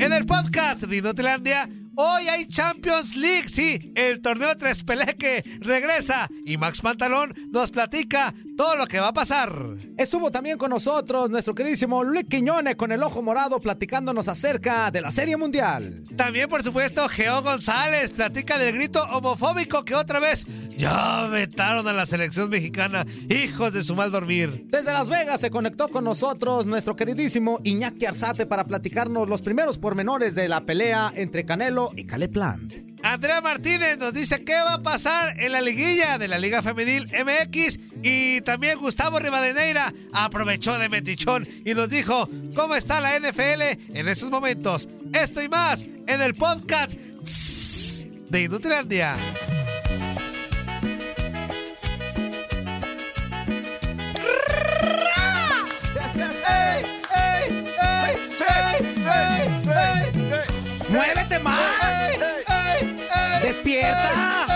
En el podcast de Inutilandia, hoy hay Champions League, sí, el torneo Tres Peleque regresa y Max Pantalón nos platica todo lo que va a pasar. Estuvo también con nosotros nuestro queridísimo Luis Quiñones con el ojo morado platicándonos acerca de la Serie Mundial. También, por supuesto, Geo González platica del grito homofóbico que otra vez ya vetaron a la selección mexicana, hijos de su mal dormir. Desde Las Vegas se conectó con nosotros nuestro queridísimo Iñaki Arzate para platicarnos los primeros pormenores de la pelea entre Canelo y Caleplan. Andrea Martínez nos dice qué va a pasar en la liguilla de la Liga Femenil MX y también Gustavo Rivadeneira aprovechó de metichón y nos dijo cómo está la NFL en estos momentos. Esto y más en el podcast de Inutilandia. ¡Muévete más! ¡Despierta!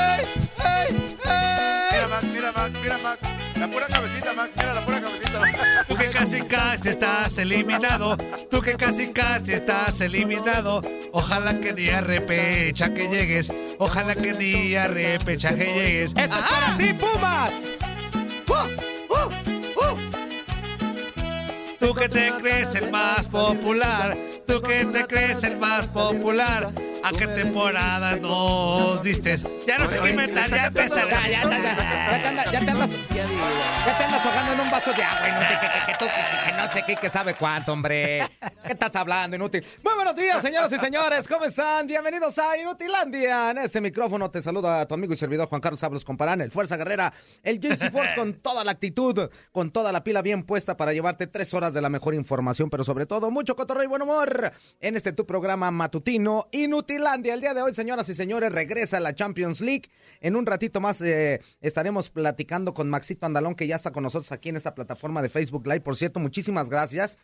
Mira, Mac, mira, Mac, mira, Mac. La pura cabecita, Mac. Mira la pura cabecita. Tú que casi casi estás eliminado, tú que casi casi estás eliminado. Ojalá que ni a repechaje llegues, ojalá que ni a repechaje llegues. ¡Esto es para ti, Pumas! Tú que te crees el más popular, tú que te crees el más popular. ¿A qué temporada nos diste? Ya no sé qué inventar, ya empezar. Ya, ya, ya, ya, ya te andas, ya te andas, ya te andas ahogando en un vaso de agua, inútil, que, que, que, tú, que, que no sé qué, que sabe cuánto, hombre. ¿Qué estás hablando, inútil? Muy buenos días, señoras y señores, ¿cómo están? Bienvenidos a Inutilandia. En este micrófono te saluda tu amigo y servidor Juan Carlos Sablos Comparán, el Fuerza Guerrera, el JC Force con toda la actitud, con toda la pila bien puesta para llevarte tres horas de la mejor información, pero sobre todo mucho cotorreo y buen humor en este tu programa matutino El día de hoy, señoras y señores, regresa la Champions League. En un ratito más eh, estaremos platicando con Maxito Andalón, que ya está con nosotros aquí en esta plataforma de Facebook Live. Por cierto, muchísimas gracias.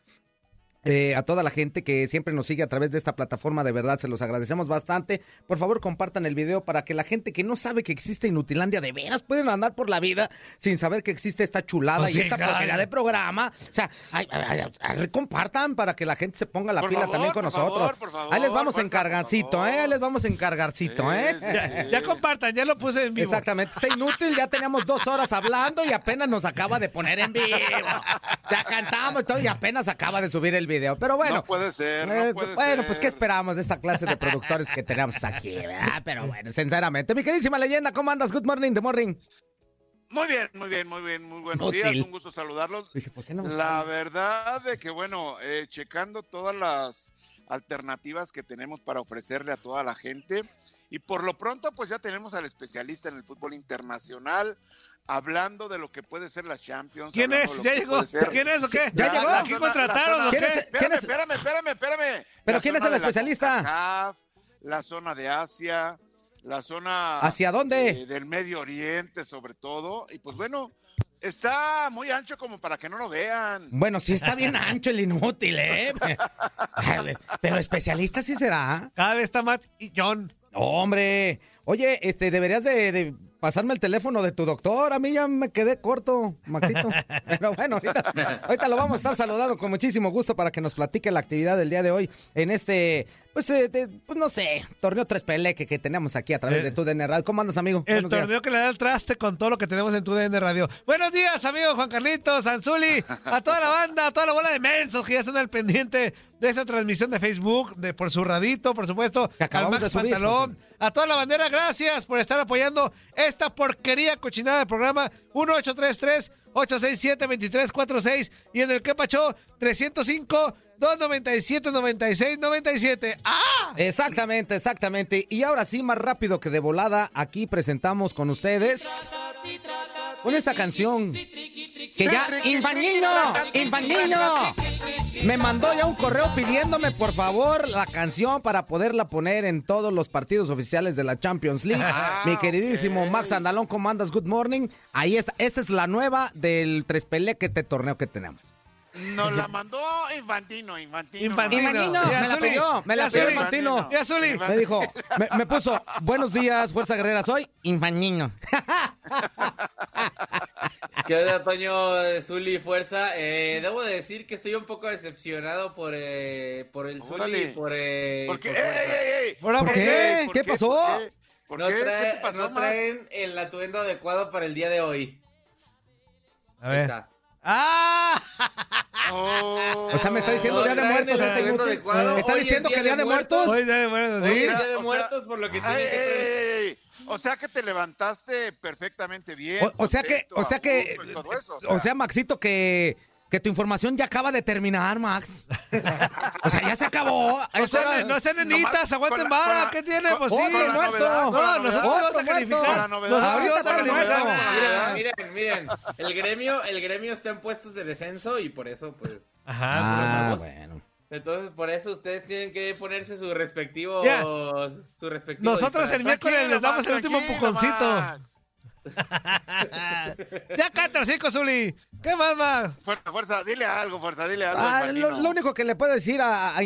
Eh, a toda la gente que siempre nos sigue a través de esta plataforma, de verdad se los agradecemos bastante. Por favor, compartan el video para que la gente que no sabe que existe Inutilandia de veras pueden andar por la vida sin saber que existe esta chulada Pues y sí, esta porquería de programa. O sea, ay, ay, ay, ay, compartan para que la gente se ponga la Por pila favor, también con por nosotros. favor, por favor, ahí les vamos encargarcito, ¿eh? Ahí les vamos a encargarcito, ¿eh? Sí, sí, Ya compartan, ya lo puse en vivo. Exactamente, está inútil, ya teníamos dos horas hablando y apenas nos acaba de poner en vivo. Ya cantamos todo y apenas acaba de subir el video. Pero bueno. No puede ser, no eh, puede bueno, ser. pues qué esperamos de esta clase de productores que tenemos aquí, ¿verdad? Pero bueno, sinceramente. Mi queridísima leyenda, ¿cómo andas? Good morning, the morning. Muy bien, muy bien, muy bien, muy buenos Útil. días, un gusto saludarlos. Dije, ¿por qué no La verdad de que, bueno, eh, checando todas las alternativas que tenemos para ofrecerle a toda la gente, y por lo pronto, pues ya tenemos al especialista en el fútbol internacional, hablando de lo que puede ser la Champions. ¿Quién es? ¿Ya llegó? ¿Quién es o qué? ¿Ya llegó? la ¿Aquí zona- contrataron o ¿Quién qué? es? Espérame, es? espérame, espérame, espérame. ¿Pero La quién es el especialista? La zona de Asia, la zona ¿Hacia dónde? eh, del Medio Oriente sobre todo y pues bueno está muy ancho como para que no lo vean Bueno, sí está bien ancho el inútil, ¿eh? Pero especialista sí será. Cada vez está más y John. Hombre, oye, este, deberías de, de- pasarme el teléfono de tu doctor. A mí ya me quedé corto, Maxito. Pero bueno, ahorita, ahorita lo vamos a estar saludando con muchísimo gusto para que nos platique la actividad del día de hoy en este, pues, eh, de- pues no sé, torneo 3 Peleque que tenemos aquí a través Eh, de tu DN Radio. ¿Cómo andas, amigo? El Buenos días. torneo que le da el traste con todo lo que tenemos en tu DN Radio. Buenos días, amigo Juan Carlitos, Anzuli, a toda la banda, a toda la bola de mensos que ya están al pendiente de esta transmisión de Facebook, de por su radito, por supuesto, Que al acabamos Max de subir, Pantalón, a toda la bandera, gracias por estar apoyando esta porquería cochinada del programa 1833 867 2346 y en el que pachó 305 297 96 97. ¡Ah! Exactamente, exactamente. Y ahora sí, más rápido que de volada, aquí presentamos con ustedes con esta canción que ya Infanino, Infanino me mandó ya un correo pidiéndome por favor la canción para poderla poner en todos los partidos oficiales de la Champions League. Mi queridísimo Max Andalón, ¿cómo andas? Good morning. Ahí está, esta es la nueva del Tres Pelequete torneo que tenemos. Nos la mandó Infantino, Infantino. Infantino. Infantino, me la pidió, me la Zuli. Infantino. Ya, Zuli. Me dijo, me, me puso, buenos días, Fuerza Guerrera, soy Infanino. ¿Qué onda, Toño, Zuli, fuerza? Eh, debo de decir que estoy un poco decepcionado por, eh, por el Zuli y por... Eh, ¿Por qué? por ¡Ey, Fuerza. ey, ey! ¿Por ¿Por qué? ¿Por ¿Qué pasó? ¿Por qué? ¿Por No, trae- te pasó, no traen el atuendo adecuado para el día de hoy. A Ahí ver. está. ¡Ah! Oh. O sea, me está diciendo No Día de Muertos el este. ¿Me está Hoy es diciendo que Día de Muertos? Hoy ya, bueno, Hoy sí. es día de muertos, por lo que Ay, tiene que. O sea que te levantaste perfectamente bien. O, o sea que, o sea que, eso, o sea, Maxito, que, que tu información ya acaba de terminar, Max. o sea, ya se acabó. Sean, era- no sean nenitas, aguanten vara, ¿qué tiene? Pues sí, muerto. No, nosotros Otro vamos a calificar. Miren, miren, miren. El gremio, el gremio está en puestos de descenso y por eso, pues... Ajá. Ah, bueno. Entonces, por eso ustedes tienen que ponerse sus respectivos... Ya. Su respectivo Nosotros el miércoles les damos el último. Max. ya canta, cinco, Zuli. ¿Qué más, más? Fuerza, fuerza, dile algo, fuerza, dile algo. Ah, lo, lo único que le puedo decir a, a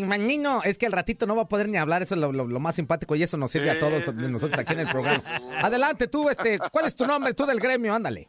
es que al ratito no va a poder ni hablar, eso es lo, lo- lo más simpático y eso nos sirve a todos sí, sí, nosotros aquí en el sí, programa. Adelante, tú, este, ¿cuál es tu nombre? Tú del gremio, ándale.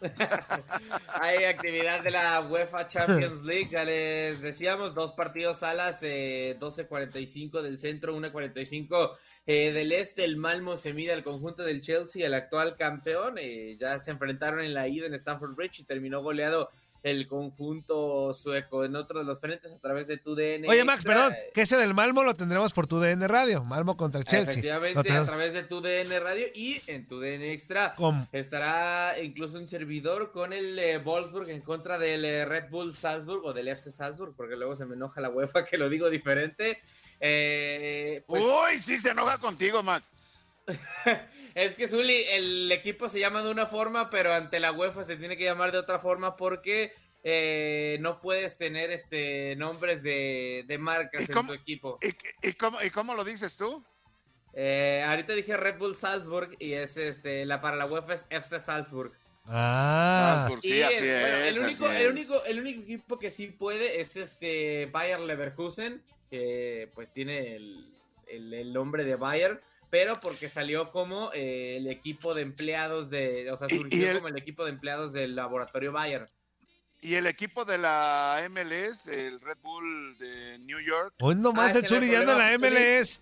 Hay actividad de la UEFA Champions League, ya les decíamos, dos partidos salas, eh, 12.45 del centro, 1.45 eh, del este, el Malmo se mide al conjunto del Chelsea, el actual campeón, eh, ya se enfrentaron en la ida en Stamford Bridge y terminó goleado el conjunto sueco en otro de los frentes a través de tu DN. Oye, Max, Extra, perdón, eh, que ese del Malmo lo tendremos por tu DN Radio. Malmo contra el Chelsea. Efectivamente, a través de tu DN Radio y en tu DN Extra con- estará incluso un servidor con el eh, Wolfsburg en contra del eh, Red Bull Salzburg o del FC Salzburg, porque luego se me enoja la UEFA que lo digo diferente. Eh, pues, Uy, sí se enoja contigo, Max. es que Zuli, el equipo se llama de una forma, pero ante la UEFA se tiene que llamar de otra forma porque eh, no puedes tener este nombres de, de marcas ¿Y en cómo- tu equipo. ¿Y, y cómo, ¿Y cómo lo dices tú? Eh, ahorita dije Red Bull Salzburg y es este la para la UEFA es FC Salzburg. Ah. Salzburg, sí, así es- es. bueno, el, único, así el, es. único, el único equipo que sí puede es este Bayer Leverkusen, que pues tiene el, el- el nombre de Bayer, pero porque salió como eh, el equipo de empleados de, o sea, Y- y surgió el- como el equipo de empleados del laboratorio Bayer. Y el equipo de la MLS, el Red Bull de New York. Hoy nomás Ah, el ya en la MLS.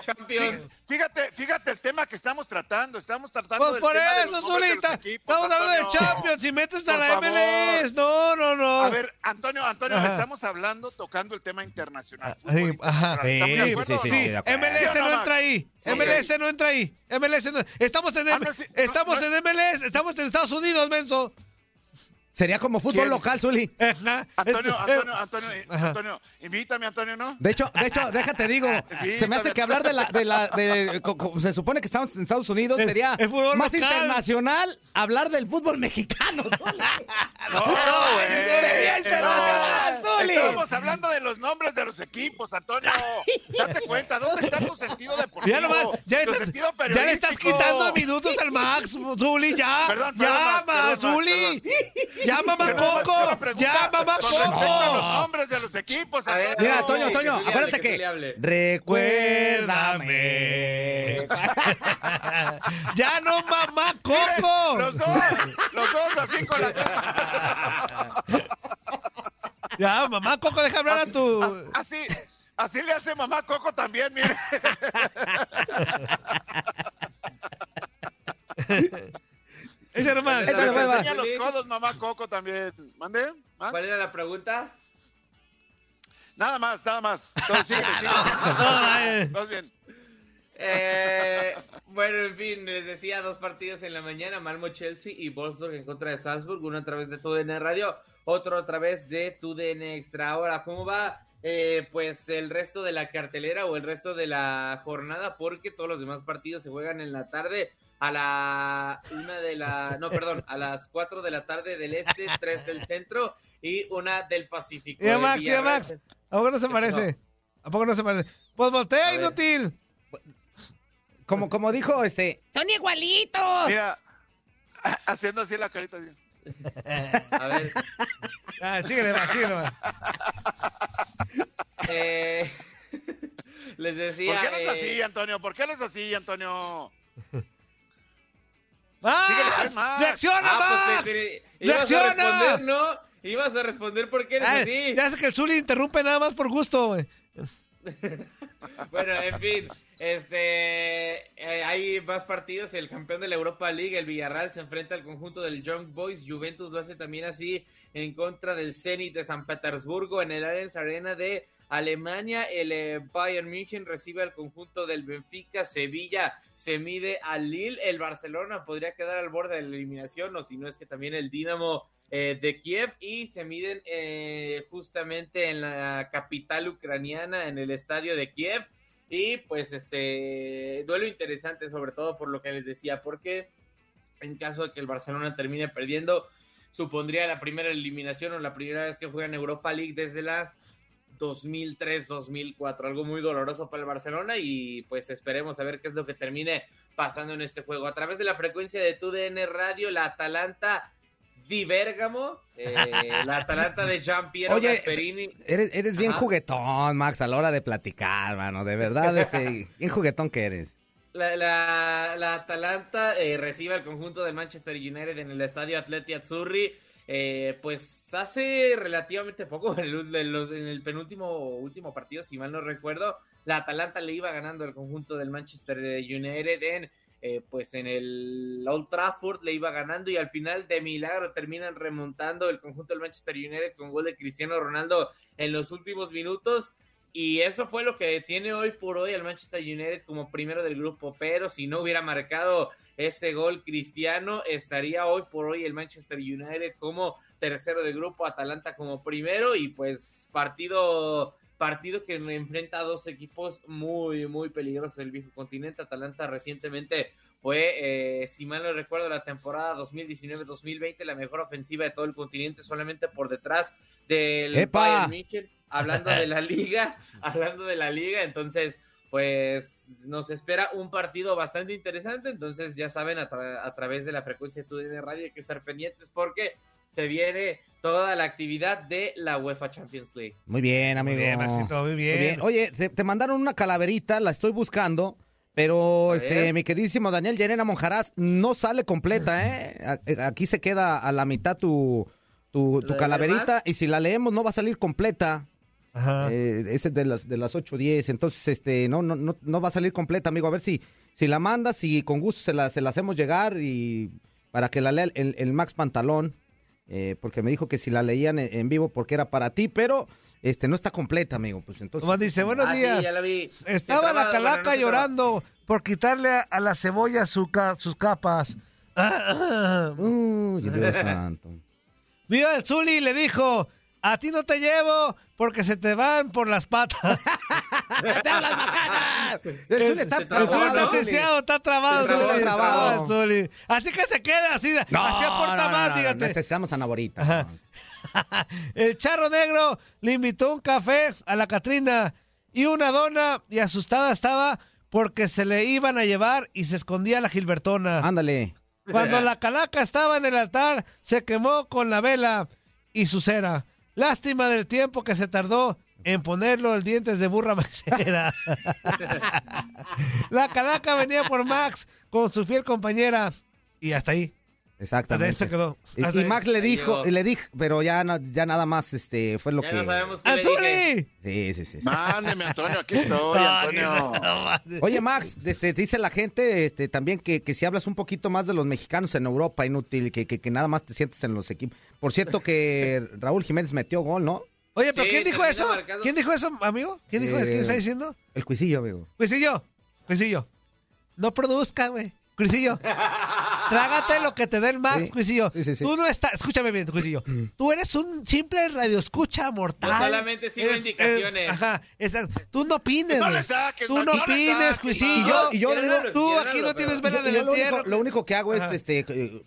Champions. Fíjate, fíjate el tema que estamos tratando. Estamos tratando Pues del por tema de eso, de Zuli, los ta- equipos, estamos hablando de. Champions y metes a la. MLS. No, no, no. A ver, Antonio, Antonio, Ajá. estamos hablando, tocando el tema internacional. Ah, sí, fútbol ajá. internacional. ¿Estamos de Sí, sí. MLS ¿Sí o no entra ahí. Sí. MLS no entra ahí. MLS no. Estamos en, Ah, no, sí, estamos no, no. en MLS, estamos en Estados Unidos, menso. Sería como fútbol ¿Quién? local, Zuli. Antonio, Antonio, Antonio, eh, Ajá. Antonio, invítame, Antonio, ¿no? De hecho, de hecho, déjate digo, se me hace que hablar de la, de la, de, se supone que estamos en Estados Unidos, El- sería el más local. internacional hablar del fútbol mexicano. Zuli. No, güey. Sería. Estamos hablando de los nombres de los equipos, Antonio. Date cuenta, ¿dónde está tu sentido deportivo? Ya, nomás, ya, tu le estás, sentido ya le estás quitando minutos al Max, Zuli, ya. Perdón, perdón, ya, Max, Zuli. Ya, mamá Coco. Ya, mamá a los Coco. nombres de los equipos, A ver, Antonio. Mira, Toño, que Toño, acuérdate que. Recuérdame. Ya no, mamá Coco. Los dos, los dos así con la Ya, mamá Coco, deja hablar a tu. Así, así le hace mamá Coco también, mire. Ese nomás. Les enseña los codos mamá Coco también. ¿Mande? ¿Más? ¿Cuál era la pregunta? Nada más, nada más. Entonces, síguele, síguele. Ay, Vas bien. Eh, bueno, en fin, les decía dos partidos en la mañana, Malmo Chelsea y Wolfsburg en contra de Salzburg, uno a través de TUDN Radio, otro a través de TUDN Extra. Ahora, ¿cómo va eh, pues el resto de la cartelera o el resto de la jornada? Porque todos los demás partidos se juegan en la tarde a la una de la, no, perdón, a las cuatro de la tarde del este, tres del centro y una del Pacífico. Ya, Max, ya, Max. ¿A poco no se ¿Qué parece? ¿A poco no se parece? Pues voltea, inútil. Como, como dijo este. ¡Son igualitos! Mira, haciendo así la carita. así. A ver, Ah, síguele, Max, síguele, Max. eh, les decía. ¿Por qué no es eh, así, Antonio? ¿Por qué no es así, Antonio? ¡Max! Síguele, pues, Max. ¡Reacciona, Ah, pues te- te- ibas a responder, ¿no? Ibas a responder por qué eres Ay, así. ya sé que el Zuli interrumpe nada más por gusto, güey. Bueno, en fin, este, eh, hay más partidos. El campeón de la Europa League, el Villarreal, se enfrenta al conjunto del Young Boys. Juventus lo hace también así en contra del Zenit de San Petersburgo en el Allianz Arena de Alemania. El eh, Bayern München recibe al conjunto del Benfica. Sevilla se mide al Lille. El Barcelona podría quedar al borde de la eliminación, o si no es que también el Dinamo eh, de Kiev y se miden eh, justamente en la capital ucraniana, en el estadio de Kiev. Y pues este duelo interesante, sobre todo por lo que les decía, porque en caso de que el Barcelona termine perdiendo, supondría la primera eliminación o la primera vez que juega en Europa League desde la 2003-2004, algo muy doloroso para el Barcelona y pues esperemos a ver qué es lo que termine pasando en este juego. A través de la frecuencia de TUDN Radio, la Atalanta di Bérgamo, eh, la Atalanta de Jean Piero Oye, Gasperini. Eres, eres bien Ajá. juguetón, Max, a la hora de platicar, mano. De verdad, este, bien juguetón que eres. La, la- la Atalanta eh, recibe al conjunto de Manchester United en el estadio Atleti Azzurri. eh, pues hace relativamente poco, en el, en el penúltimo último partido, si mal no recuerdo, la Atalanta le iba ganando al conjunto del Manchester United en, eh, pues en el Old Trafford, le iba ganando y al final de milagro terminan remontando el conjunto del Manchester United con gol de Cristiano Ronaldo en los últimos minutos. Y eso fue lo que detiene hoy por hoy al Manchester United como primero del grupo, pero si no hubiera marcado ese gol cristiano, estaría hoy por hoy el Manchester United como tercero del grupo, Atalanta como primero y pues partido partido que enfrenta a dos equipos muy muy peligrosos del viejo continente. Atalanta recientemente fue, eh, si mal no recuerdo, la temporada 2019-2020 la mejor ofensiva de todo el continente, solamente por detrás del ¡Epa! Bayern München, hablando de la liga, hablando de la liga, entonces pues nos espera un partido bastante interesante, entonces ya saben a, tra- a través de la frecuencia de TUDN Radio hay que estar pendientes porque se viene toda la actividad de la UEFA Champions League. Muy bien, amigo. Muy bien, Maxito, muy bien. Oye, te, te mandaron una calaverita, la estoy buscando, pero este, mi queridísimo Daniel Llerena Monjarás no sale completa, ¿eh? A- Aquí se queda a la mitad tu, tu, ¿La tu de calaverita demás? y si la leemos no va a salir completa. Ajá. Eh, ese es de las de las 8.10, entonces este no, no, no, no va a salir completa, amigo. A ver si, si la mandas y con gusto se la, se la hacemos llegar y para que la lea el, el Max Pantalón, eh, porque me dijo que si la leían en, en vivo porque era para ti, pero este no está completa, amigo. Pues entonces. Nomás dice, buenos Ah, sí, días. ya la vi. Estaba la calaca bueno, no llorando por quitarle a, a la cebolla su ca- sus capas. Uy, Dios santo. Vio el Zuli y le dijo, a ti no te llevo porque se te van por las patas. ¡Te hablas macanas! El Zuli está se El Zuli trabado. está trabado. Se trabó, Zuli, está trabado. trabado el Zuli. Así que se queda así, No, así aporta no, no, más, no, fíjate. Necesitamos a Naborita. El charro negro le invitó un café a la Catrina y una dona y asustada estaba porque se le iban a llevar y se escondía la Gilbertona. Ándale. Cuando la calaca estaba en el altar, se quemó con la vela y su cera. Lástima del tiempo que se tardó en ponerlo el dientes de burra macera. la calaca venía por Max con su fiel compañera y hasta ahí. Exactamente. Hasta ahí se quedó. Y, Hasta y ahí. Max le dijo, y le dije, pero ya, no- ya nada más este fue lo Ya que. no. Sí, sí, sí. sí. Mándeme, Antonio, aquí estoy, Antonio. Oye, Max, este, dice la gente este, también que, que si hablas un poquito más de los mexicanos en Europa, inútil, que, que, que nada más te sientes en los equipos. Por cierto que Raúl Jiménez metió gol, ¿no? Oye, pero Sí, ¿quién dijo eso? ¿Quién dijo eso, amigo? ¿Quién dijo Eh, ¿Quién está diciendo? El cuisillo, amigo. Cuisillo, Cuisillo. No produzca, güey. Cuisillo. Trágate lo que te dé el Max, Sí, Cuisillo. sí, sí, sí. Tú no estás, escúchame bien, Cuisillo. Tú eres un simple radioescucha mortal. Yo solamente sigo Eres- indicaciones. ajá, exacto. Tú no opines, No saques, Tú no, no opines, Cuisillo. Y yo, y yo, tú aquí no tienes vela yo lo, único, lo único que hago es, Ajá. este, eh,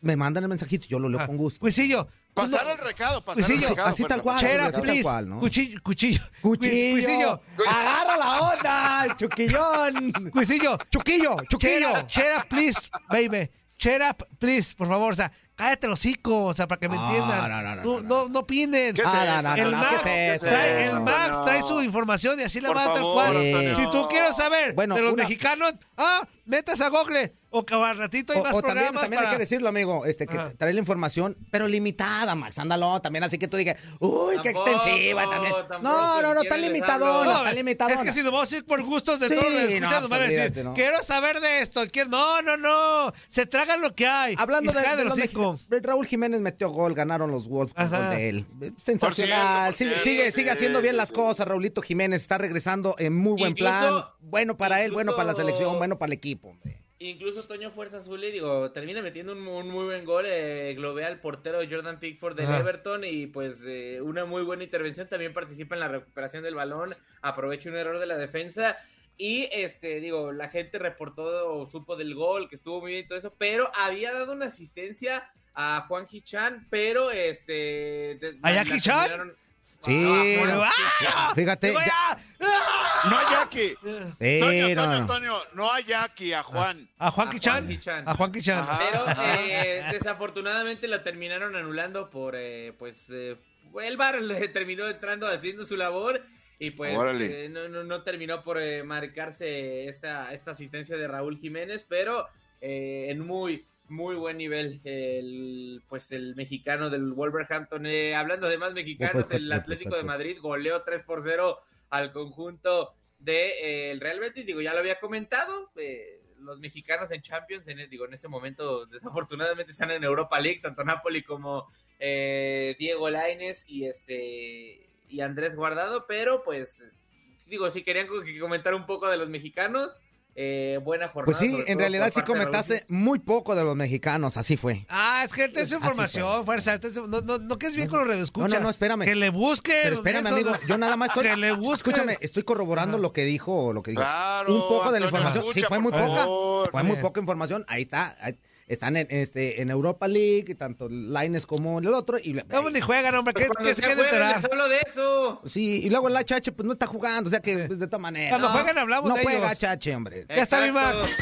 me mandan el mensajito, yo lo leo Ajá. con gusto. Cuisillo. Pasar no- el recado, pasar Cuisillo, el recado. así tal cual. Chera, así tal please. cual, ¿no? Cuchillo, cuchillo. Cuchillo. Cuisillo. Agarra la onda, chuquillón. Cuisillo. Chuquillo, chuquillo. Chera, chera, please, baby. Chera, please, por favor. O sea, cállate los hocico, o sea, para que me No, entiendan. no, no, no, Tú no, no, no opinen. ¿Qué es Ah, no, no, ¿Qué El no, es ¿qué Max, trae, el Max trae su información y así la va tal cual. Si tú quieres saber Bueno, de los una- mexicanos, ah, metas a Google. O que al ratito hay O, más o también, programas también para... hay que decirlo, amigo, este, que Ajá. trae la información, pero limitada, Max, ándalo, también así que tú digas, uy, qué Tampoco, extensiva también. No, no, no, hablo. No, tan limitadona. es que si nos vamos a ir por gustos de Sí, todos los escuchas, no, nos van a decir, quiero saber de esto. quiero- No, no, no. Se tragan lo que hay. Hablando de, los hocico. mexicanos, Raúl Jiménez metió gol, ganaron los Wolves con gol de él. Sensacional, Por cierto, por sigue, cierto, sigue, sí, sigue haciendo bien sí, las sí. cosas, Raulito Jiménez está regresando en muy buen Incluso- plan, bueno para él, bueno para la selección, bueno para el equipo. Hombre. Incluso Toño Fuerza Azul, y digo, termina metiendo un, un muy buen gol, eh, globea al portero Jordan Pickford del Ajá. Everton y pues eh, una muy buena intervención, también participa en la recuperación del balón, aprovecha un error de la defensa y este, digo, la gente reportó o supo del gol, que estuvo muy bien y todo eso, pero había dado una asistencia a Juan Hichan, pero este... de- ¿A la- Sí, no. Fíjate, ya-. No hay Jackie. Sí, Toño, no, Toño, no. Antonio, no hay Jackie, a Juan. A Juan Hichan. A Juan Kichan. Ajá. Pero eh, desafortunadamente la terminaron anulando por, eh, pues, eh, el VAR le terminó entrando haciendo su labor y pues eh, no, no, no terminó por eh, marcarse esta, esta asistencia de Raúl Jiménez, pero eh, en muy, muy buen nivel el, pues, el mexicano del Wolverhampton. Eh, hablando de más mexicanos, el Atlético de Madrid goleó 3 por 0 al conjunto del Real Betis. Digo, ya lo había comentado. eh, los mexicanos en Champions, en, digo, en este momento desafortunadamente están en Europa League, tanto Napoli como eh, Diego Laines y este y Andrés Guardado, pero pues digo, si querían co- que comentar un poco de los mexicanos, eh, buena jornada. Pues sí, en realidad sí comentaste muy poco de los mexicanos, así fue. Ah, es que esta es información, fuerza. es- No, no, no quedes bien con los radioescuchas. No, no, no, espérame. Que le busquen. Pero espérame, amigo, yo nada más estoy... Que le busquen. Escúchame, estoy corroborando lo que dijo, lo que dijo. Claro, un poco de la información. sí, escucha, fue muy poca. favor. Fue muy Sí. poca información. Ahí está. ahí- están en, este, en Europa League, tanto Lines como el otro. Y, No, ni juegan, hombre. Pues ¿Qué, qué se les hablo de eso. Sí, y luego el HH pues no está jugando, o sea que pues, de todas maneras. Cuando no, jueguen hablamos no de juega ellos. HH, hombre. Ya está mi Max.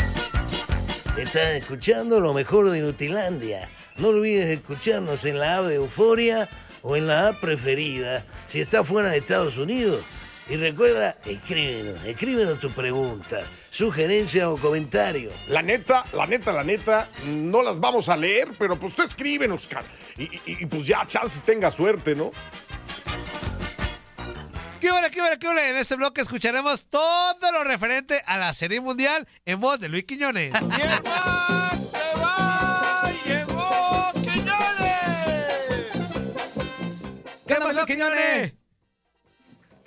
Estás escuchando lo mejor de Nutilandia. No olvides escucharnos en la app de Euforia o en la app preferida si estás fuera de Estados Unidos. Y recuerda, escríbenos, escríbenos tu pregunta, sugerencia o comentario. La neta, la neta, la neta, no las vamos a leer, pero pues tú escríbenos, cara. Y, y- y, pues ya, chance tenga suerte, ¿no? ¿Qué hora, qué hora, qué hora? En este bloque escucharemos todo lo referente a la Serie Mundial en voz de Luis Quiñones. Llegó Quiñones.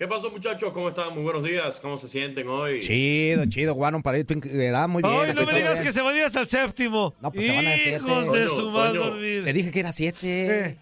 ¿Qué pasó, muchachos? ¿Cómo están? Muy buenos días. ¿Cómo se sienten hoy? Chido, chido, Guano, para ir tu edad muy bien. Ay, no me digas bien. que se van a ir hasta el séptimo. No, pues se van a siete. Hijos de su dormir. Te dije que era siete. Eh.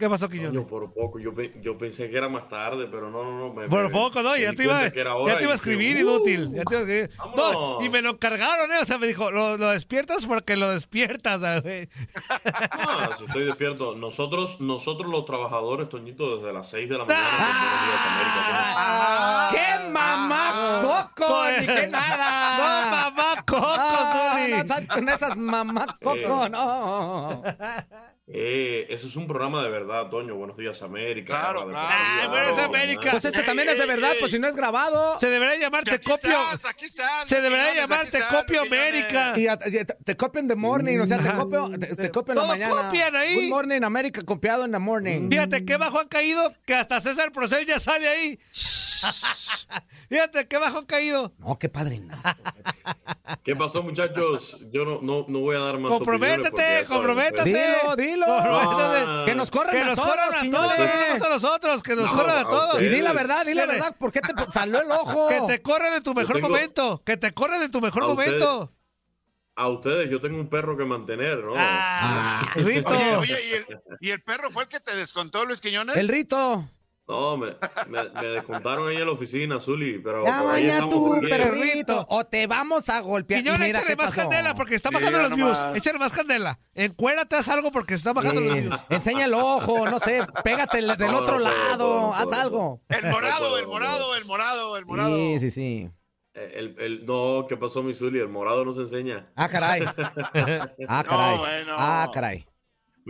¿Qué pasó, Quiñones? Coño, por poco, yo, pe- yo pensé que era más tarde, pero no, no, no. Me, Por me- poco, ¿no? Ya te, iba, ya te iba a escribir, "Uh". inútil. Ya te iba a escribir. No, y me lo cargaron, ¿eh? O sea, me dijo, lo, lo despiertas porque lo despiertas, güey. No, si estoy despierto. Nosotros, nosotros los trabajadores, Toñito, desde las 6 de la mañana. Días, América. ¡Qué mamá coco! Ni que nada. No, mamá coco, Ah, Zuli. no con esas mamá coco, no. Eh, eso es un programa de verdad, Toño. Buenos días, América. Claro, de claro. Ah, Buenos claro, América. Pues este también es de verdad, pues si no es grabado. Se debería llamarte aquí Copio. estás, aquí estás, Se debería Quiñones, llamar aquí Te estás, Copio. América. Y, a- y te, en the morning, o sea, te copio, te, te copio en la mañana. copian ahí. Good morning, América, copiado en the morning. Fíjate qué bajo han caído que hasta César Procel ya sale ahí. Fíjate qué bajo caído. No, qué padre. ¿Qué pasó, muchachos? Yo no, no, no voy a dar más Comprométete, comprométase. Dilo, dilo. Comprométete. Ah. Que nos corran Que a nos todos, corran a todos, Quiñones. que nos corran a nosotros, que nos No, corran a a todos. Y di la verdad, di la verdad, ¿por qué te salió el ojo? Que te corren en tu mejor tengo- momento. Que te corren en tu mejor A momento. A ustedes, yo tengo un perro que mantener, ¿no? Ah, Rito. Oye, oye, ¿y el, ¿y el perro fue el que te descontó, Luis Quiñones? El rito. No, me, me, me descontaron ahí en la oficina, Zuli, pero... Ya tu bien. perrito o te vamos a golpear. Mira échale más pasó. candela porque está bajando los views. nomás. Échale más candela. Encuérate, haz algo porque está bajando los Eh, views. enseña el ojo, no sé, pégate del No, otro no lado, no haz algo. El morado, el no morado, el morado, el morado. Sí, sí, sí. Eh, El, el- no, ¿qué pasó, mi Zuli? El morado no se enseña. Ah, caray. Ah, caray. bueno. Ah, caray.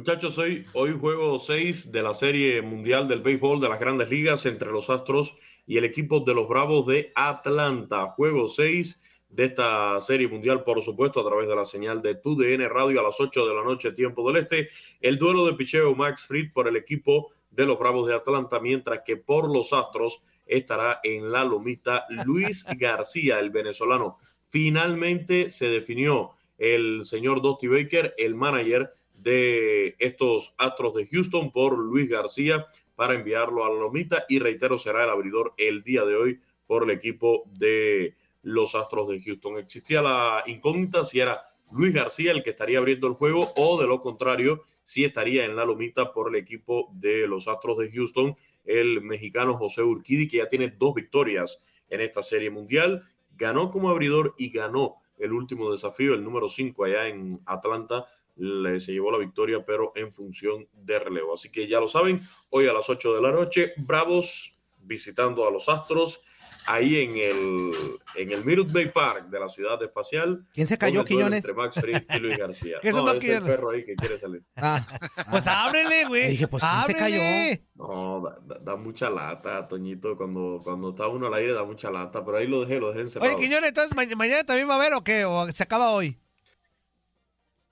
Muchachos, hoy, hoy juego 6 de la Serie Mundial del Béisbol de las Grandes Ligas entre los Astros y el equipo de los Bravos de Atlanta. Juego 6 de esta Serie Mundial, por supuesto, a través de la señal de TUDN Radio a las 8 de la noche, tiempo del Este. El duelo de picheo Max Fried por el equipo de los Bravos de Atlanta, mientras que por los Astros estará en la lomita Luis García, el venezolano. Finalmente se definió el señor Dusty Baker, el manager de estos Astros de Houston por Luis García para enviarlo a la lomita y reitero será el abridor el día de hoy por el equipo de los Astros de Houston. Existía la incógnita si era Luis García el que estaría abriendo el juego o de lo contrario si estaría en la lomita por el equipo de los Astros de Houston el mexicano José Urquidi que ya tiene dos victorias en esta serie mundial, ganó como abridor y ganó el último desafío, el número 5 allá en Atlanta, le, se llevó la victoria, pero en función de relevo. Así que ya lo saben, hoy a las 8 de la noche, Bravos visitando a los Astros, ahí en el, en el Minute Bay Park de la ciudad espacial. ¿Quién se cayó, Quiñones? Entre Max Fried y Luis García. ¿Qué no, es el perro ahí que quiere salir. Ah, Pues ábrele, güey. Dije, pues, ¿quién se ábrele. No, da, da- da mucha lata, Toñito, cuando, cuando está uno al aire da mucha lata, pero ahí lo dejé, lo dejé encerrado. Oye, Quiñones, entonces ma- mañana también va a haber o qué? ¿O se acaba hoy?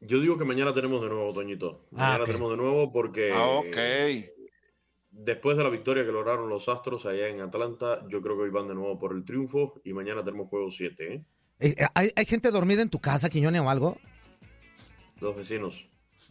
Yo digo que mañana tenemos de nuevo, Toñito. Mañana Ah, ok. tenemos de nuevo porque Ah, ok. después de la victoria que lograron los Astros allá en Atlanta, yo creo que hoy van de nuevo por el triunfo y mañana tenemos juego 7, ¿eh? eh, ¿hay, hay gente dormida en tu casa, Quiñones, o algo? Los vecinos.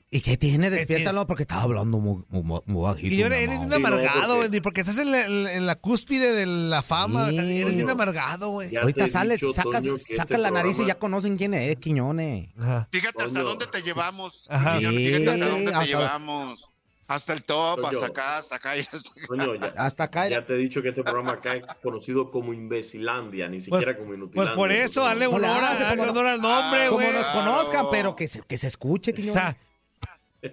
¿Y qué tiene? ¿Qué Despiértalo porque estaba hablando muy, muy, muy bajito. Quiñones, mi eres bien amargado, güey, porque estás en la, en la cúspide de la fama. Sí. Eres bien amargado, güey. Ahorita sales, dicho, sacas, Toño, que sacas este la nariz y ya conocen quién es, Quiñones. Ajá. Fíjate hasta dónde te llevamos. Ajá. Quiñones, Fíjate hasta dónde te hasta- llevamos. Hasta el top, hasta acá, hasta acá y hasta acá. Ya, Hasta acá. ya te he dicho que este programa acá es conocido como Imbecilandia, ni siquiera como Pues Inutilandia. por eso, dale No le honor, dale como- honor al nombre, Ah, Como güey. nos Claro. conozcan, pero que se, que se escuche, O Quiñones. sea,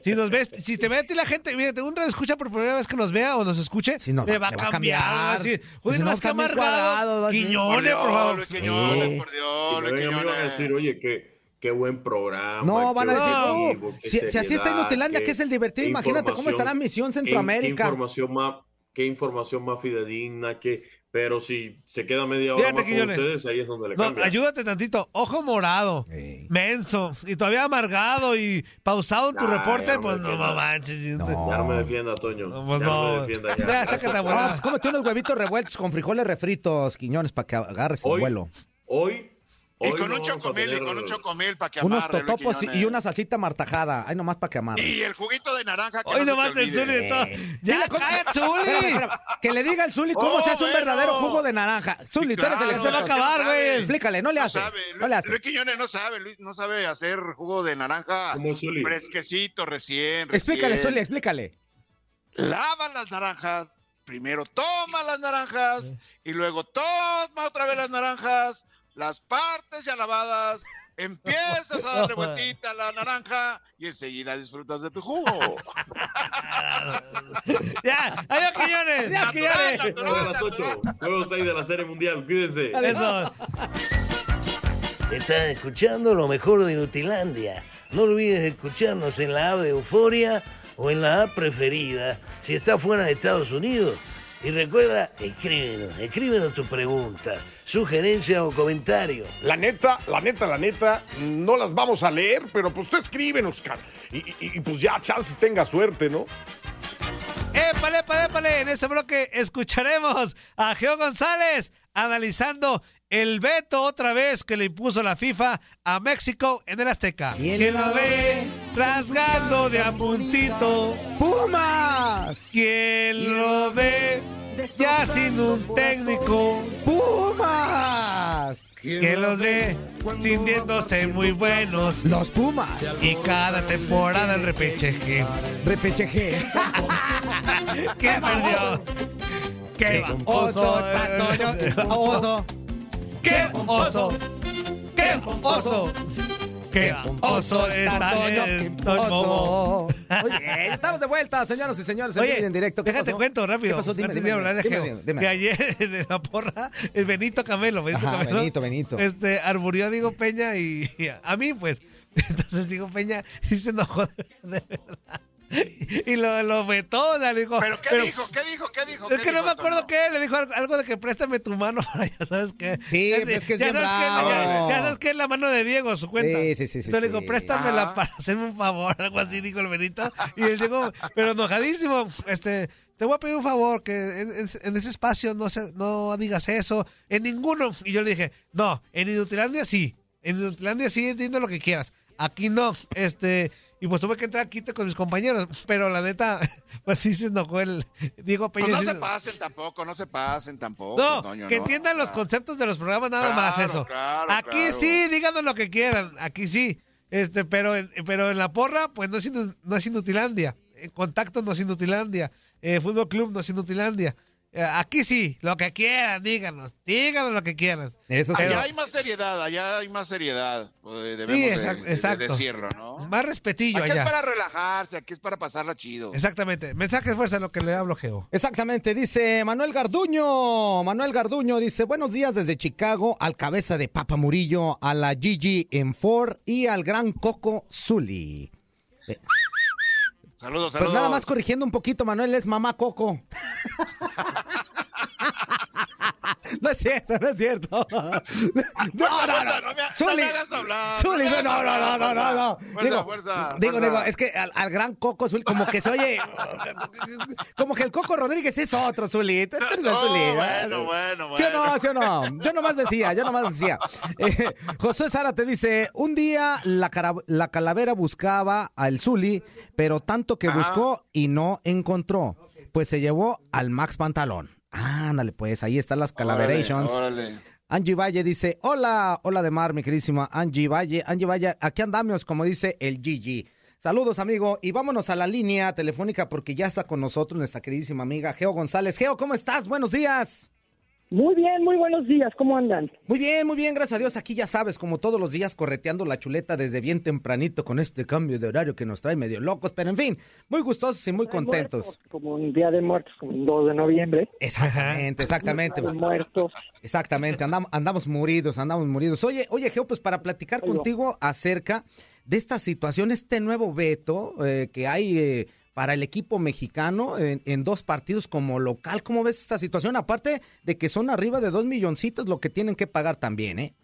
si nos ves, si te ve a ti la gente, fíjate, un radio escucha por primera vez que nos vea o nos escuche, Sí, no, le va a le va a cambiar. cambiar. Así, oye, si no, más que están bien amargado. Quiñones, Dios, por favor. Luis Quiñones, Sí. por Dios, Luis me van a Quiñones. decir, oye, qué, qué buen programa. No, van a decir, "Oh, qué si, si así está seriedad, Inutilandia, que es el divertido, imagínate cómo estará Misión Centroamérica. Qué información más, qué información más fidedigna, que, pero si se queda media hora Fíjate, más con Quiñones. ustedes, ahí es donde le No, cambia. ayúdate tantito. Ojo morado, Ey. menso, y todavía amargado y pausado en tu Ay, reporte, pues no manches. No. Ya no me defienda, Toño. No, pues ya no, no. me defienda ya. Ya, sácate a volar. pues cómete unos huevitos revueltos con frijoles refritos, Quiñones, para que agarres el Hoy- vuelo. Hoy, Y con no un chocomil, y con un chocomil para que Unos amarre, Luis totopos y- Quiñones. y una salsita martajada. Ay, nomás para que amarre. Y el juguito de naranja que Hoy no nomás el. Zuli de todo. Ya, cállate, Zuli. Que le diga al Zuli cómo Oh, se hace un bueno. verdadero jugo de naranja. Zuli, tú eres el Claro, se va a acabar, no güey. Explícale, no le No hace. sabe, No le hace. Luis Quiñones no sabe, Luis no sabe hacer jugo de naranja fresquecito, recién, Explícale. Zuli, explícale. lava las naranjas, primero toma las naranjas y luego toma otra vez las naranjas, las partes ya lavadas, empiezas a darle vueltita a la naranja y enseguida disfrutas de tu jugo. ya, adiós, Quiñones. Ya, Quiñones. las 8, juego 6 de la Serie Mundial, cuídense. Eso. Estás escuchando lo mejor de Inutilandia. No olvides escucharnos en la app de Euforia o en la app preferida si estás fuera de Estados Unidos. Y recuerda, escríbenos, escríbenos tu pregunta, sugerencia o comentario. La neta, la neta, la neta, no las vamos a leer, pero pues tú escríbenos, Oscar. Y, y, y pues ya, chance tenga suerte, ¿no? ¡Épale, épale, épale! En este bloque escucharemos a Geo González analizando el veto otra vez que le impuso la FIFA a México en el Azteca. ¿Quién lo ve rasgando de a puntito? ¡Pumas! ¿Quién lo ve ya sin un técnico? ¡Pumas! Que los ve sintiéndose muy buenos. Los Pumas. Y cada temporada el repecheje. Repecheje. ¿Qué perdió? ¡Qué oso! Oso. ¡Qué oso! ¡Qué oso! ¡Qué oso está en Oso. Oye, estamos de vuelta, señoras y señores. Oye, en directo. ¿Qué déjate cuento rápido. ¿Qué pasó? Dime, dime, de hablar de. Que ayer en la porra, el Benito Camelo, Benito Camelo. Benito, Benito. Este, arburió a Diego Peña y, a mí, pues. Entonces Diego Peña sí se enojó de, de verdad. Y lo, lo le dijo. ¿Pero qué dijo? ¿Qué dijo? ¿Qué dijo? Es ¿Qué que no dijo, me acuerdo qué, le dijo algo de que préstame tu mano para ya sabes qué. Sí, ya, pues es que es ya bien sabes que, ya, ya sabes que es la mano de Diego, su cuenta. Sí, sí, sí, sí, Entonces le digo, sí. préstamela Ajá. para hacerme un favor, algo así, dijo el Benito. Y él llegó, pero enojadísimo, este, te voy a pedir un favor, que en, en- en ese espacio no se, no digas eso, en ninguno. Y yo le dije, no, en Inutilandia sí, en Inutilandia sí entiendo lo que quieras, aquí no, este... Y pues tuve que entrar aquí con mis compañeros, pero la neta, pues sí se enojó el Diego Peña. Pues no se se- pasen tampoco, no se pasen tampoco. no, Toño, que ¿no? entiendan los conceptos de los programas nada más eso. claro, aquí sí, díganos lo que quieran, aquí sí. Este, pero en, pero en la porra, pues no es, no es Inutilandia. En contacto no es Inutilandia. Eh, Fútbol Club no es Inutilandia. Eh, aquí sí, lo que quieran, díganos. Díganos lo que quieran. Eso sí. Allá hay más seriedad, allá hay más seriedad. pues, debemos Sí, de- exacto, de- de exacto. decirlo, ¿no? Más respetillo Aquí allá. es para relajarse, aquí es para pasarla chido. Exactamente. Mensaje de fuerza, lo que le hablo, Geo. Exactamente, dice Manuel Garduño. Manuel Garduño dice, buenos días desde Chicago, al cabeza de Papa Murillo, a la Gigi en Ford y al gran Coco Zully. Saludos, Pues saludos. nada más corrigiendo un poquito, Manuel, es mamá Coco. No es cierto, no es cierto. No, no, no. no me- no Zuli, Zuli, no no, no, no, no, Digo, fuerza, digo, digo, es que al, al gran Coco Zuli, como que se oye, como que el Coco Rodríguez es otro, Zuli. Tú eres el No, Zuli, ¿eh? bueno, bueno, ¿Sí o no? bueno. ¿Sí o no? Yo nomás decía, yo nomás decía. Eh, Josué Sara te dice, un día la, cara- la calavera buscaba al Zuli, pero tanto que buscó y no encontró. Pues se llevó al Max Pantalón. Ándale, pues ahí están las calaverations. Órale, órale. Angie Valle dice, hola, hola de mar, mi queridísima Angie Valle. Angie Valle, aquí andamos, como dice el Gigi. Saludos, amigo, y vámonos a la línea telefónica porque ya está con nosotros nuestra queridísima amiga Geo González. Geo, ¿cómo estás? Buenos días. Muy bien, muy buenos días, ¿cómo andan? Muy bien, muy bien, gracias a Dios. Aquí ya sabes, como todos los días, correteando la chuleta desde bien tempranito con este cambio de horario que nos trae medio locos, pero en fin, muy gustosos y muy contentos. Muertos, como un Día de Muertos, como un 2 de noviembre. Exactamente, exactamente. Día de Muertos. Exactamente, andamos, andamos muridos, andamos muridos. Oye, oye, Geo, pues para platicar Oigo. contigo acerca de esta situación, este nuevo veto eh, que hay eh, para el equipo mexicano en, dos partidos como local. ¿Cómo ves esta situación? Aparte de que son arriba de dos milloncitos lo que tienen que pagar también, ¿eh?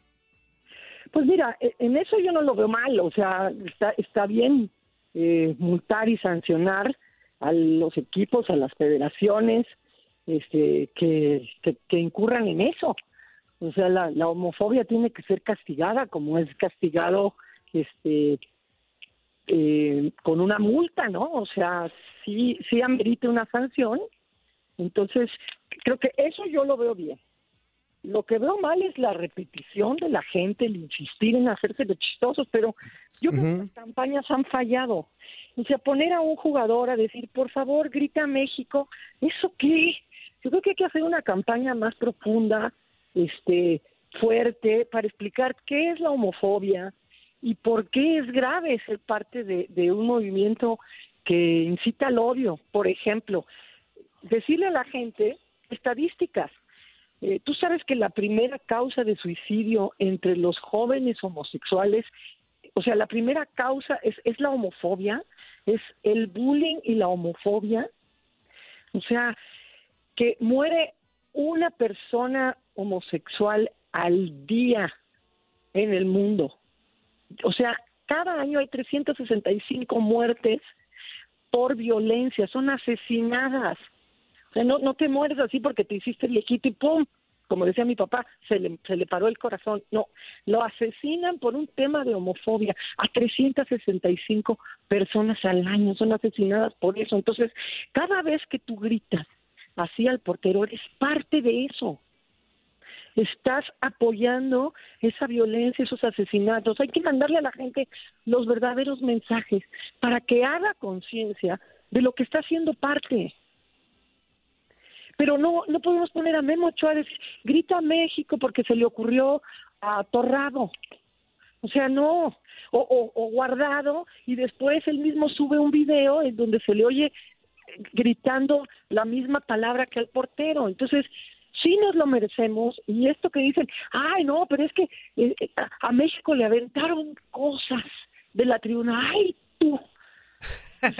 Pues mira, e- en eso yo no lo veo mal, o sea, está, está bien eh, multar y sancionar a los equipos, a las federaciones, este, que, incurran en eso. O sea, la homofobia tiene que ser castigada como es castigado este eh, con una multa, ¿no? O sea, sí, sí amerita una sanción. Entonces, creo que eso yo lo veo bien. lo que veo mal es la repetición de la gente, el insistir en hacerse de chistosos, pero yo creo que las campañas han fallado. O sea, poner a un jugador a decir, por favor, grita México, ¿eso qué? Yo creo que hay que hacer una campaña más profunda, este, fuerte, para explicar qué es la homofobia y por qué es grave ser parte de, un movimiento que incita al odio. Por ejemplo, decirle a la gente estadísticas. Eh, Tú sabes que la primera causa de suicidio entre los jóvenes homosexuales, o sea, la primera causa es, es la homofobia, es el bullying y la homofobia. O sea, que muere una persona homosexual al día en el mundo. O sea, cada año hay 365 muertes por violencia, son asesinadas. O sea, no, no te mueres así porque te hiciste viejito y ¡pum! Como decía mi papá, se le, se le paró el corazón. No, lo asesinan por un tema de homofobia. A 365 personas al año son asesinadas por eso. Entonces, cada vez que tú gritas así al portero, eres parte de eso. Estás apoyando esa violencia, esos asesinatos. Hay que mandarle a la gente los verdaderos mensajes para que haga conciencia de lo que está haciendo parte pero no no podemos poner a Memo Ochoa a grita México porque se le ocurrió a Torrado. O sea, no. O, o, o guardado y después él mismo sube un video en donde se le oye gritando la misma palabra que al portero. Entonces, sí nos lo merecemos y esto que dicen, ay, no, pero es que eh, a, a México le aventaron cosas de la tribuna. Ay, tú.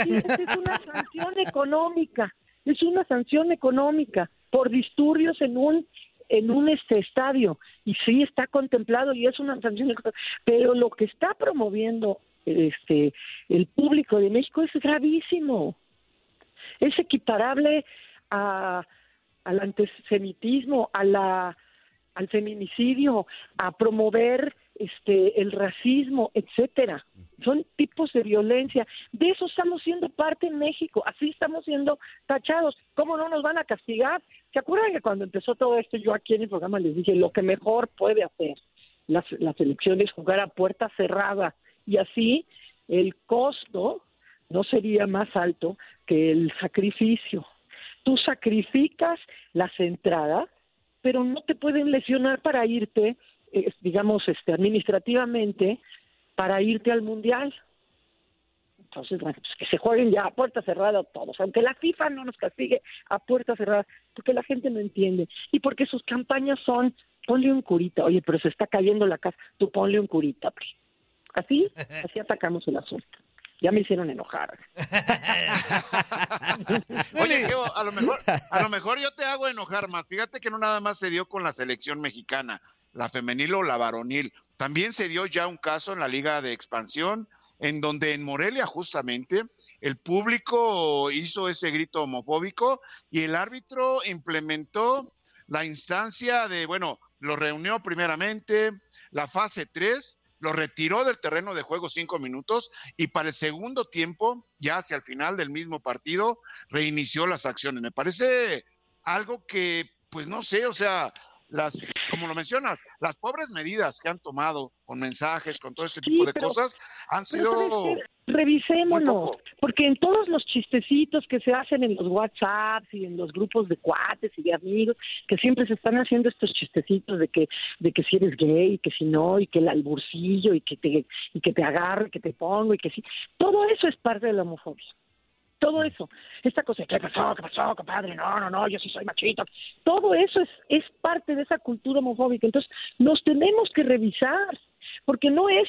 Sí, es una sanción económica es una sanción económica por disturbios en un en un este estadio y sí está contemplado y es una sanción pero lo que está promoviendo este el público de México es gravísimo es equiparable a al antisemitismo a la al feminicidio a promover este el racismo, etcétera. Son tipos de violencia. De eso estamos siendo parte en México. Así estamos siendo tachados. ¿Cómo no nos van a castigar? ¿Se acuerdan que cuando empezó todo esto yo aquí en el programa les dije lo que mejor puede hacer la, la selección es jugar a puerta cerrada y así el costo no sería más alto que el sacrificio. Tú sacrificas las entradas, pero no te pueden lesionar para irte eh, digamos, este, administrativamente para irte al mundial. Entonces, bueno, pues que se jueguen ya a puerta cerrada todos, aunque la FIFA no nos castigue a puerta cerrada, porque la gente no entiende y porque sus campañas son ponle un curita, oye, pero se está cayendo la casa, tú ponle un curita, pri. así, así atacamos el asunto. Ya me hicieron enojar. Oye, Geo, a lo mejor, a lo mejor yo te hago enojar más. Fíjate que no nada más se dio con la selección mexicana, la femenil o la varonil. También se dio ya un caso en la Liga de Expansión, en donde en Morelia justamente el público hizo ese grito homofóbico y el árbitro implementó la instancia de, bueno, lo reunió primeramente, la fase 3, lo retiró del terreno de juego cinco minutos y para el segundo tiempo, ya hacia el final del mismo partido, reinició las acciones. Me parece algo que, pues no sé, o sea, las, como lo mencionas, las pobres medidas que han tomado con mensajes, con todo ese tipo Sí, de pero- cosas, han sido. Revisémonos, porque en todos los chistecitos que se hacen en los WhatsApps y en los grupos de cuates y de amigos, que siempre se están haciendo estos chistecitos de que de que si eres gay, y que si no, y que el alburcillo, y que te y que te agarro, y que te pongo, y que sí. Todo eso es parte de la homofobia. Todo eso. Esta cosa, ¿qué pasó? ¿Qué pasó, compadre? No, no, no, yo sí soy machito. Todo eso es, es parte de esa cultura homofóbica. Entonces, nos tenemos que revisar, porque no es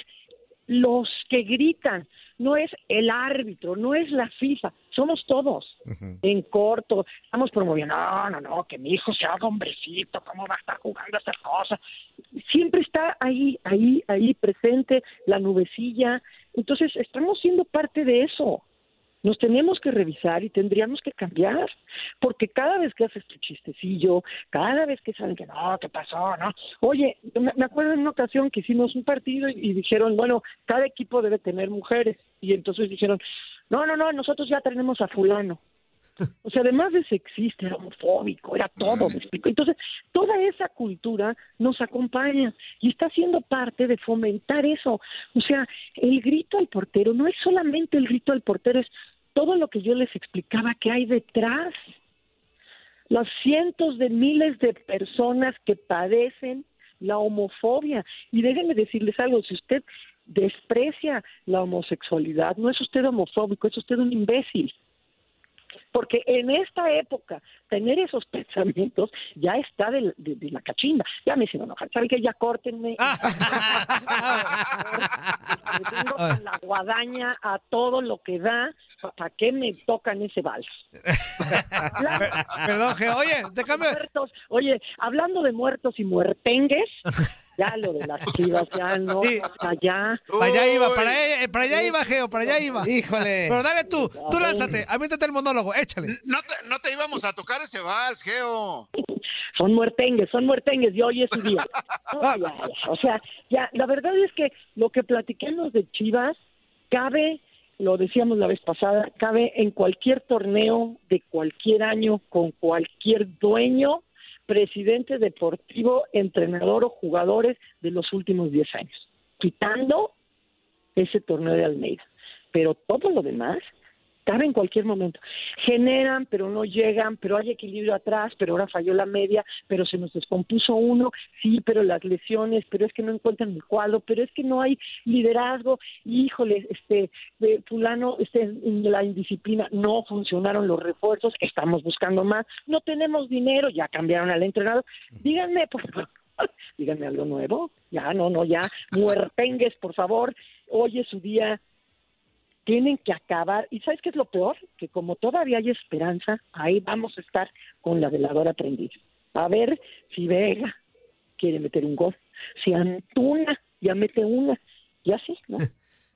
los que gritan, no es el árbitro, no es la FIFA, somos todos en corto, estamos promoviendo, no, no, no, que mi hijo se haga hombrecito, ¿cómo va a estar jugando a esta cosa? Siempre está ahí, ahí, ahí presente la nubecilla, entonces estamos siendo parte de eso. Nos tenemos que revisar y tendríamos que cambiar, porque cada vez que haces tu chistecillo, cada vez que saben que no, ¿qué pasó? No, oye, me acuerdo en una ocasión que hicimos un partido y, y dijeron, bueno, cada equipo debe tener mujeres, y entonces dijeron, no, no, no, nosotros ya tenemos a fulano. O sea, además de sexista, era homofóbico, era todo, ¿me explico? Entonces, toda esa cultura nos acompaña y está siendo parte de fomentar eso. O sea, el grito al portero no es solamente el grito al portero, es todo lo que yo les explicaba que hay detrás. Los cientos de miles de personas que padecen la homofobia. Y déjenme decirles algo, si usted desprecia la homosexualidad, no es usted homofóbico, es usted un imbécil. Porque en esta época, tener esos pensamientos ya está de, de- de la cachimba. Ya me hicieron enojar. ¿Saben qué? Ya córtenme. Me tengo la guadaña a todo lo que da. ¿Para qué me tocan ese vals? Perdón. Oye, te cambio. Muertos. Oye, hablando de muertos y muertengues, ya lo de las chivas, ya no, o sea, ya. Para allá iba, para allá, para allá iba, Geo, para allá iba. Híjole. Pero dale tú, tú lánzate, aviéntate el monólogo, échale. No te, no te íbamos a tocar ese vals, Geo. Son muertengues, son muertengues, y hoy es su día. No, ya, ya, o sea, ya, la verdad es que lo que platiquemos de Chivas cabe, lo decíamos la vez pasada, cabe en cualquier torneo de cualquier año, con cualquier dueño, presidente deportivo, entrenador o jugadores de los últimos 10 años, quitando ese torneo de Almeida. Pero todo lo demás cabe en cualquier momento. Generan, pero no llegan, pero hay equilibrio atrás, pero ahora falló la media, pero se nos descompuso uno, sí, pero las lesiones, pero es que no encuentran el cuadro, pero es que no hay liderazgo, híjole, este, de fulano, este, la indisciplina, no funcionaron los refuerzos, estamos buscando más, no tenemos dinero, ya cambiaron al entrenador, díganme, por favor, díganme algo nuevo, ya, no, no, ya, muertengues, por favor, hoy es su día, tienen que acabar. ¿Y sabes qué es lo peor? Que como todavía hay esperanza, ahí vamos a estar con la veladora prendida. A ver si Vega quiere meter un gol, si Antuna ya mete una, y así, ¿no?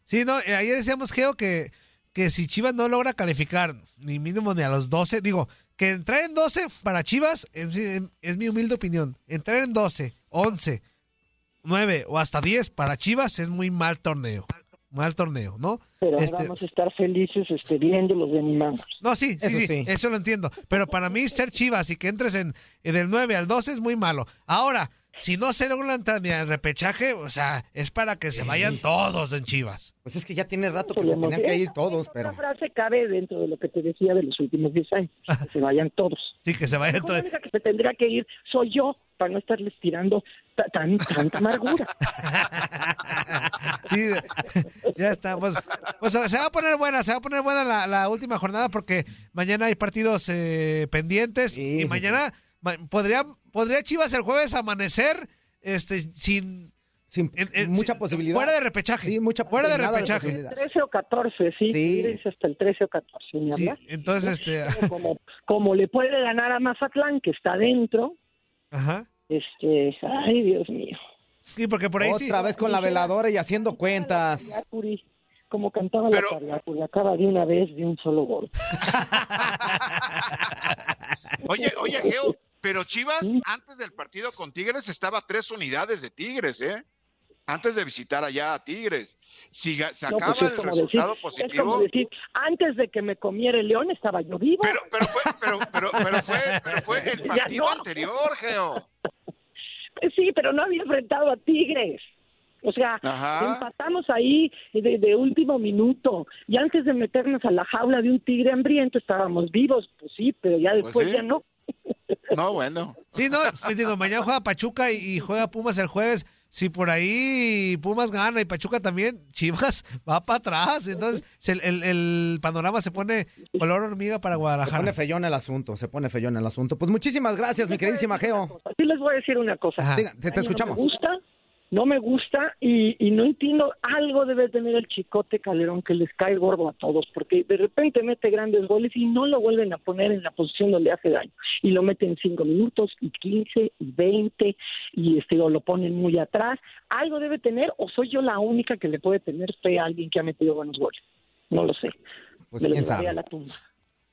Sí, no, eh, ayer decíamos, Geo, que, que si Chivas no logra calificar ni mínimo ni a los 12, digo, que entrar en 12 para Chivas es, es mi humilde opinión. Entrar en 12, 11, 9 o hasta 10 para Chivas es muy mal torneo. Mal torneo, ¿no? Pero Este, vamos a estar felices este, viéndolos de animamos. No, sí, sí, Eso sí, sí. eso lo entiendo. Pero para mí ser Chivas y que entres en, en del 9 al 12 es muy malo. Ahora, si no se logra entrar ni al repechaje, o sea, es para que se vayan todos en Chivas. Pues es que ya tiene rato que se tenían que ir todos, pero... Esa frase cabe dentro de lo que te decía de los últimos 10 años, que se vayan todos. Sí, que se vayan La todos. única que se tendría que ir soy yo, para no estarles tirando ta- tan, tanta amargura. Sí, ya está. Pues, pues se va a poner buena, se va a poner buena la, la última jornada porque mañana hay partidos eh, pendientes y sí, mañana ma- podría podría Chivas el jueves amanecer este sin sin mucha posibilidad. fuera de repechaje. Sí, mucha fuera de de repechaje. posibilidad. 13 o 14, sí. Sí. Dice hasta el 13 o 14, ni Sí, entonces este Como, como le puede ganar a Mazatlán, que está dentro, Ajá. este, ay, Dios mío. Sí, porque por ahí sí. Otra vez con la veladora y haciendo cuentas. Cargacuri, como cantaba la Cargacuri, acaba de una vez de un solo gol. Oye, oye, Geo, pero Chivas antes del partido con Tigres estaba a tres unidades de Tigres, ¿eh? Antes de visitar allá a Tigres. Si ga- No, sacaba pues es el resultado decir- positivo, decir, antes de que me comiera el león estaba yo vivo. pero, pero fue, pero, pero, pero fue, pero fue el partido no. anterior, Geo. Eh, Sí, pero no había enfrentado a Tigres. O sea, Ajá. empatamos ahí de, de último minuto. Y antes de meternos a la jaula de un tigre hambriento estábamos vivos, pues sí, pero ya después sí. ya no. No, bueno. Sí, no, pues digo, mañana juega Pachuca y, juega Pumas el jueves. Si por ahí Pumas gana y Pachuca también, Chivas va para atrás. Entonces el, el- el panorama se pone color hormiga para Se Guadalajara. pone feyón el asunto, se pone feyón el asunto. Pues muchísimas gracias, mi queridísima Geo. Así les voy a decir una cosa. Ajá. Diga, te- escuchamos. No me gusta, no me gusta y, y no entiendo, algo debe tener el chicote Calderón que les cae gordo a todos, porque de repente mete grandes goles y no lo vuelven a poner en la posición donde hace daño. Y lo meten cinco minutos y 15 y 20 y este, o lo ponen muy atrás. Algo debe tener o soy yo la única que le puede tener fe a alguien que ha metido buenos goles. No lo sé. Pues Me lo a la tumba.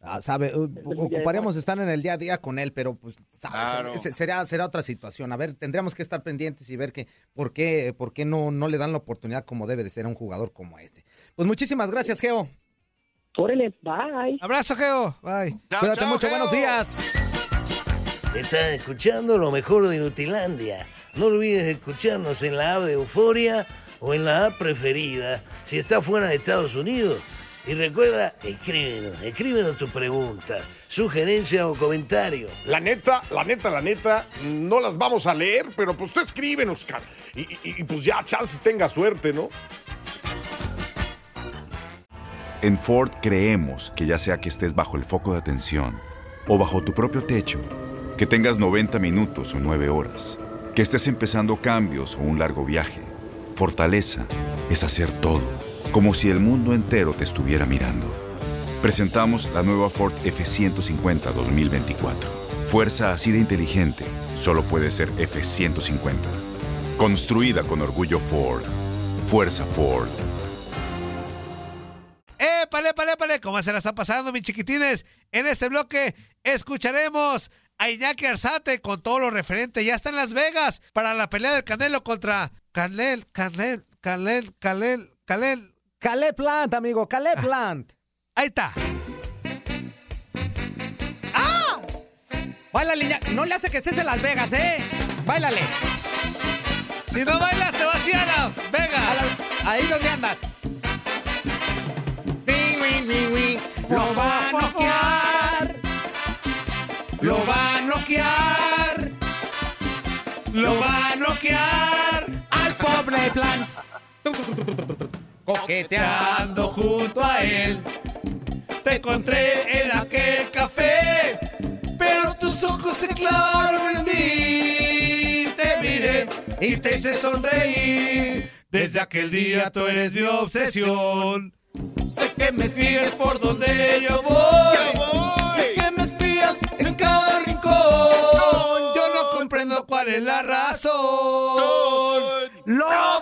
Ah, sabe, ocuparíamos estar en el día a día con él, pero pues sabe, Claro. será, será otra situación. A ver, tendríamos que estar pendientes y ver que por qué, por qué no, no le dan la oportunidad como debe de ser a un jugador como este. Pues muchísimas gracias, Geo. Órale, bye. Abrazo, Geo. Bye. Cuídate mucho, buenos días. Estás escuchando lo mejor de Nutilandia. No olvides escucharnos en la app de Euforia o en la app preferida si estás fuera de Estados Unidos. Y recuerda, escríbenos, escríbenos tu pregunta, sugerencia o comentario. La neta, la neta, la neta, no las vamos a leer, pero pues tú escríbenos, cara. Y, y- y pues ya, chance tenga suerte, ¿no? En Ford creemos que ya sea que estés bajo el foco de atención o bajo tu propio techo, que tengas 90 minutos o 9 horas, que estés empezando cambios o un largo viaje, fortaleza es hacer todo, como si el mundo entero te estuviera mirando. Presentamos la nueva Ford F150 2024. Fuerza así de inteligente solo puede ser F150. Construida con orgullo Ford. Fuerza Ford. ¡Épale, épale, épale! ¿Cómo se la están pasando, mis chiquitines? En este bloque escucharemos a Iñaki Arzate con todo lo referente. Ya está en Las Vegas para la pelea del Canelo contra Canel, Canel, Canel, Canel, Canel. Caleb Plant, amigo, Caleb Plant. Ahí está. ¡Ah! Baila, niña. No le hace que estés en Las Vegas, ¿eh? Báilale. Si no bailas, te vas a ir a Las Vegas. Ahí donde andas. Lo va a noquear. Lo va a noquear. Lo va a noquear. Al pobre plan. Coqueteando junto a él. Te encontré en aquel café. Pero tus ojos se clavaron en mí. Te miré y te hice sonreír. Desde aquel día tú eres mi obsesión. Sé que me sigues por donde yo voy. Sé que me espías en cada rincón. Yo no comprendo cuál es la razón. Lo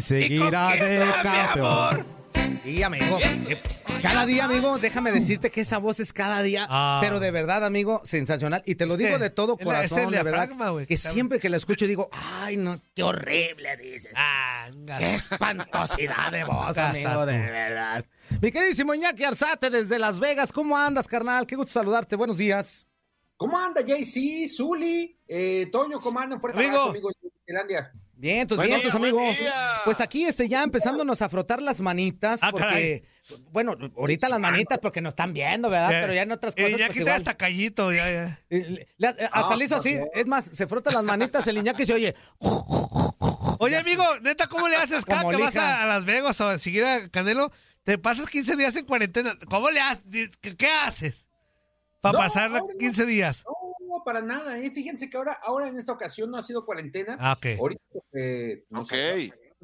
Y seguirá de campeón. Y amigo, eh, cada día, amigo, déjame decirte que esa voz es cada día, Ah. pero de verdad, amigo, sensacional. Y te lo digo de todo corazón, el de verdad. que siempre que la escucho digo, ay, no, qué horrible dices. Ah, Qué espantosidad de voz, amigo, de verdad. Mi queridísimo Iñaki Arzate desde Las Vegas, ¿cómo andas, carnal? Qué gusto saludarte, buenos días. ¿Cómo anda, JC, Zuli, eh, Toño, cómo andan? Fuerte Amigo. abrazo, amigos de Finlandia. Bien, tus Buen vientos, día, buen amigo. día. Pues aquí este, ya empezándonos a frotar las manitas, Ah, porque, bueno, ahorita las manitas porque nos están viendo, ¿verdad? Pero ya en otras cosas, Eh, ya pues quita igual. hasta callito, ya, ya. Eh, le- le- Hasta Ah, le hizo así, es más, se frota las manitas el Iñaki y se oye. Oye, amigo, neta, ¿cómo le haces Como que vas a, a Las Vegas o a seguir a Canelo? Te pasas 15 días en cuarentena. ¿Cómo le haces? ¿Qué, qué haces? Para No, pasar ahora no. 15 días. No, para nada, ¿eh? Fíjense que ahora, ahora en esta ocasión no ha sido cuarentena. Ah, ok. Ahorita eh,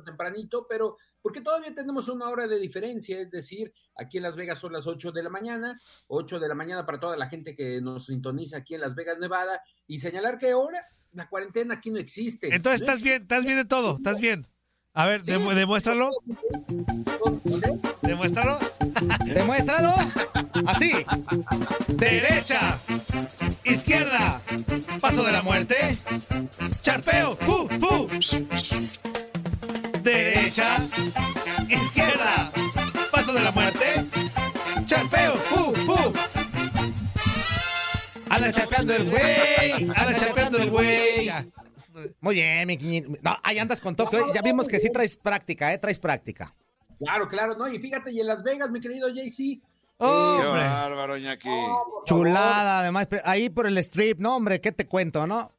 tempranito, pero porque todavía tenemos una hora de diferencia, es decir, aquí en Las Vegas son las 8 de la mañana, 8 de la mañana para toda la gente que nos sintoniza aquí en Las Vegas, Nevada, y señalar que ahora la cuarentena aquí no existe. Entonces No estás bien, estás bien de todo, estás bien. A ver, Sí. demu- demuéstralo, demuéstralo. Demuéstralo. Así. Derecha, izquierda, paso de la muerte, charpeo, ¡fu, fu! Derecha, izquierda, paso de la muerte, charpeo, ¡fu, fu! Anda charpeando el güey, anda charpeando el güey. Muy bien, mi. No, ahí andas con toque. Ya vimos que sí traes práctica, ¿eh? Traes práctica. Claro, claro, ¿no? Y fíjate, y en Las Vegas, mi querido JC. Oh, Qué bárbaro, Iñaki. favor, Chulada, además. Ahí por el strip, no, hombre, ¿qué te cuento, no?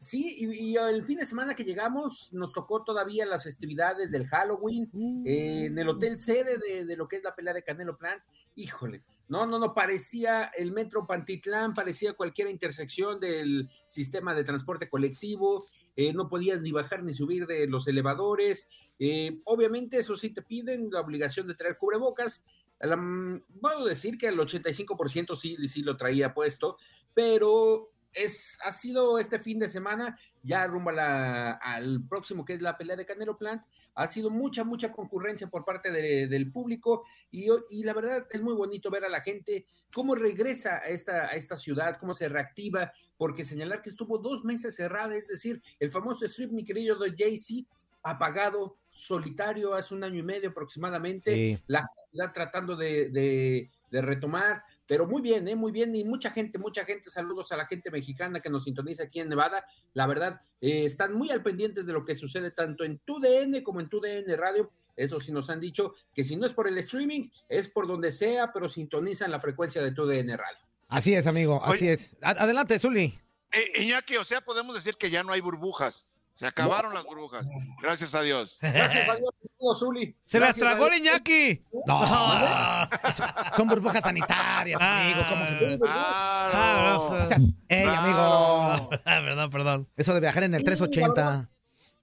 Sí, y, y el fin de semana que llegamos nos tocó todavía las festividades del Halloween eh, en el hotel sede de, de lo que es la pelea de Canelo Plant. Híjole, no, no, no, parecía el metro Pantitlán, parecía cualquier intersección del sistema de transporte colectivo, eh, no podías ni bajar ni subir de los elevadores. eh, obviamente, eso sí te piden la obligación de traer cubrebocas. La- mm, puedo decir que el 85% sí, sí lo traía puesto, pero es, ha sido este fin de semana, ya rumbo a la- al próximo que es la pelea de Canelo Plant, ha sido mucha, mucha concurrencia por parte de- del público y, y la verdad es muy bonito ver a la gente cómo regresa a esta, a esta ciudad, cómo se reactiva, porque señalar que estuvo dos meses cerrada, es decir, el famoso strip, mi querido de Jay-Z, apagado, solitario, hace un año y medio aproximadamente, Sí. la tratando de, de- de retomar, pero muy bien, ¿eh? muy bien, y mucha gente, mucha gente, saludos a la gente mexicana que nos sintoniza aquí en Nevada, la verdad, eh, están muy al pendientes de lo que sucede tanto en TUDN como en TUDN Radio, eso sí nos han dicho que si no es por el streaming, es por donde sea, pero sintonizan la frecuencia de TUDN Radio. Así es, amigo, así es. Adelante, Zuli. Eh, Iñaki, o sea, podemos decir que ya no hay burbujas. Se acabaron las burbujas. Gracias a Dios. Gracias a Dios, querido Zuli. Se las Gracias tragó el. Iñaki. No, son burbujas sanitarias, amigo. ¿cómo que- Ah, no, O sea, ey, amigo. Ah, perdón, perdón. Eso de viajar en el 380.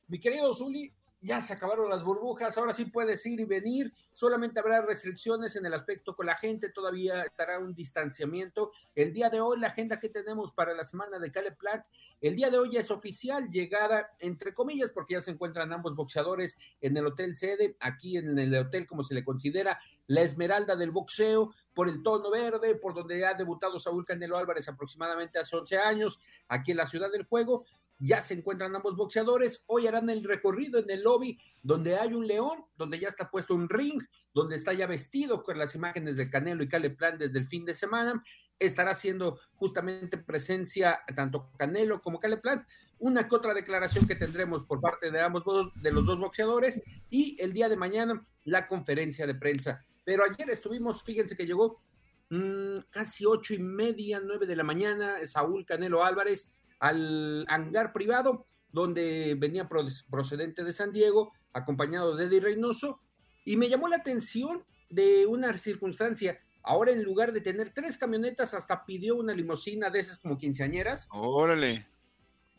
Mi querido Zuli, ya se acabaron las burbujas, ahora sí puedes ir y venir, solamente habrá restricciones en el aspecto con la gente, todavía estará un distanciamiento. El día de hoy, la agenda que tenemos para la semana de Cale Plant, el día de hoy ya es oficial, llegada, entre comillas, porque ya se encuentran ambos boxeadores en el hotel sede, aquí en el hotel, como se le considera, la esmeralda del boxeo, por el tono verde, por donde ha debutado Saúl Canelo Álvarez aproximadamente hace 11 años, aquí en la ciudad del juego. Ya se encuentran ambos boxeadores. Hoy harán el recorrido en el lobby donde hay un león, donde ya está puesto un ring, donde está ya vestido con las imágenes de Canelo y Cale Plan desde el fin de semana. Estará haciendo justamente presencia tanto Canelo como Cale Plant. Una que otra declaración que tendremos por parte de ambos de los dos boxeadores y el día de mañana la conferencia de prensa. Pero ayer estuvimos, fíjense que llegó mm, casi ocho y media, nueve de la mañana, Saúl Canelo Álvarez al hangar privado, donde venía pro- procedente de San Diego, acompañado de Eddie Reynoso, y me llamó la atención de una circunstancia. Ahora, en lugar de tener tres camionetas, hasta pidió una limusina de esas como quinceañeras, Órale.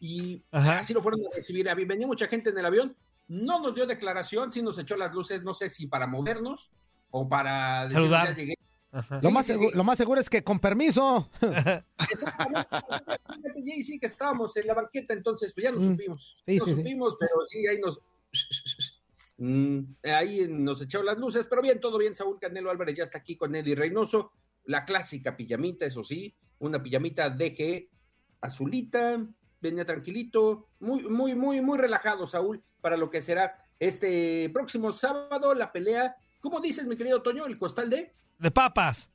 y Ajá. así lo fueron a recibir. Había- Venía mucha gente en el avión, no nos dio declaración, sí nos echó las luces, no sé si para movernos o para decir, Saludar. "Ya llegué". Lo, Sí, más sí, segu- sí. lo más seguro es que con permiso. Exactamente. Sí que estábamos en la banqueta, entonces pues ya nos Mm. supimos. Sí, nos sí, sí. supimos, pero sí, ahí nos. Mm, ahí nos echó las luces, pero bien, todo bien. Saúl Canelo Álvarez ya está aquí con Eddie Reynoso. La clásica pijamita, eso sí, una pijamita DG azulita, venía tranquilito, muy, muy, muy, muy relajado, Saúl, para lo que será este próximo sábado, la pelea. ¿Cómo dices, mi querido Toño? ¿El costal de? De papas.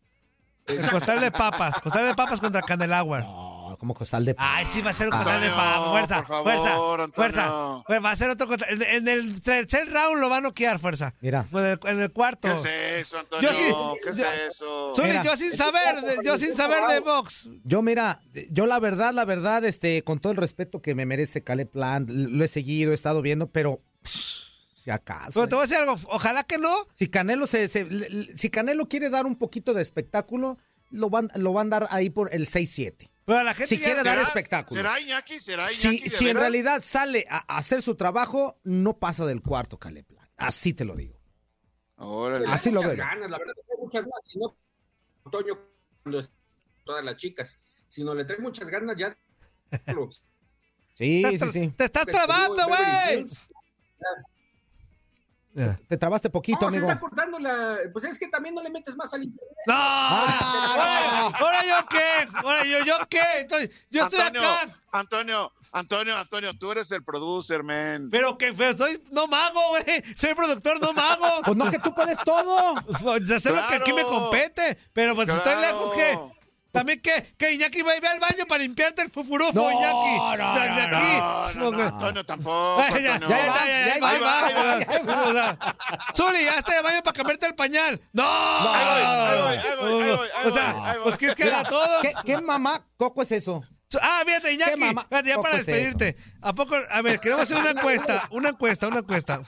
El costal de papas. Costal de papas contra Candelauer. No, como costal de. Ay, sí, va a ser un costal de papas. Fuerza, por favor, fuerza, Antonio. fuerza. Pues va a ser otro costal. En, en el tercer round lo va a noquear, fuerza. Mira. En el, en el cuarto. ¿Qué es eso, Antonio? Yo sí- ¿Qué es eso? Mira. yo sin saber, de- yo sin saber de box. Yo, mira, yo la verdad, la verdad, este, con todo el respeto que me merece Caleb Plant, lo he seguido, he estado viendo, pero si acaso. Pero te ¿eh? voy a decir algo, ojalá que no. Si Canelo se, se- le- le- si Canelo quiere dar un poquito de espectáculo, lo van, lo van a dar ahí por el 6-7. Pero a la gente Si quiere dar ¿Será- espectáculo. ¿Será Iñaki? ¿Será Si, Iñaki? si en realidad sale a, a hacer su trabajo, no pasa del cuarto Caleb. Así te lo digo. Órale. Así lo muchas veo. ganas, la verdad, hay muchas más. Si no, Toño, cuando es todas las chicas, si no le trae muchas ganas, ya. Sí, sí, sí. te estás trabando, güey. Hills. Te trabaste poquito, No, se amigo. está cortando la. Pues es que también no le metes más al internet. ¡No! Ah, Ahora, ahora yo qué, ahora yo, yo qué. Entonces, yo estoy acá. Antonio, Antonio, Antonio, tú eres el producer, man. Pero que pero soy no mago, güey. Soy productor no mago. Pues no, que tú puedes todo. Ya sé lo que aquí me Claro. compete. Pero pues estoy Claro. lejos que. También que, que Iñaki va a ir al baño para limpiarte el fufurufo, No, Iñaki. no, Desde no, aquí. No, no, no, No, tampoco. Ya, Antonio. ya, ya. O sea, Zuli, ya está de baño para cambiarte el pañal. ¡No! Ahí voy, ahí voy, ahí voy, ahí voy, ahí O sea, voy, ahí voy. pues ¿qué queda todo? ¿Qué, qué mamá coco es eso? Ah, fíjate, Iñaki. Fíjate, ya ¿Poco para es despedirte. ¿A poco? A ver, queremos hacer una encuesta. Una encuesta, una encuesta.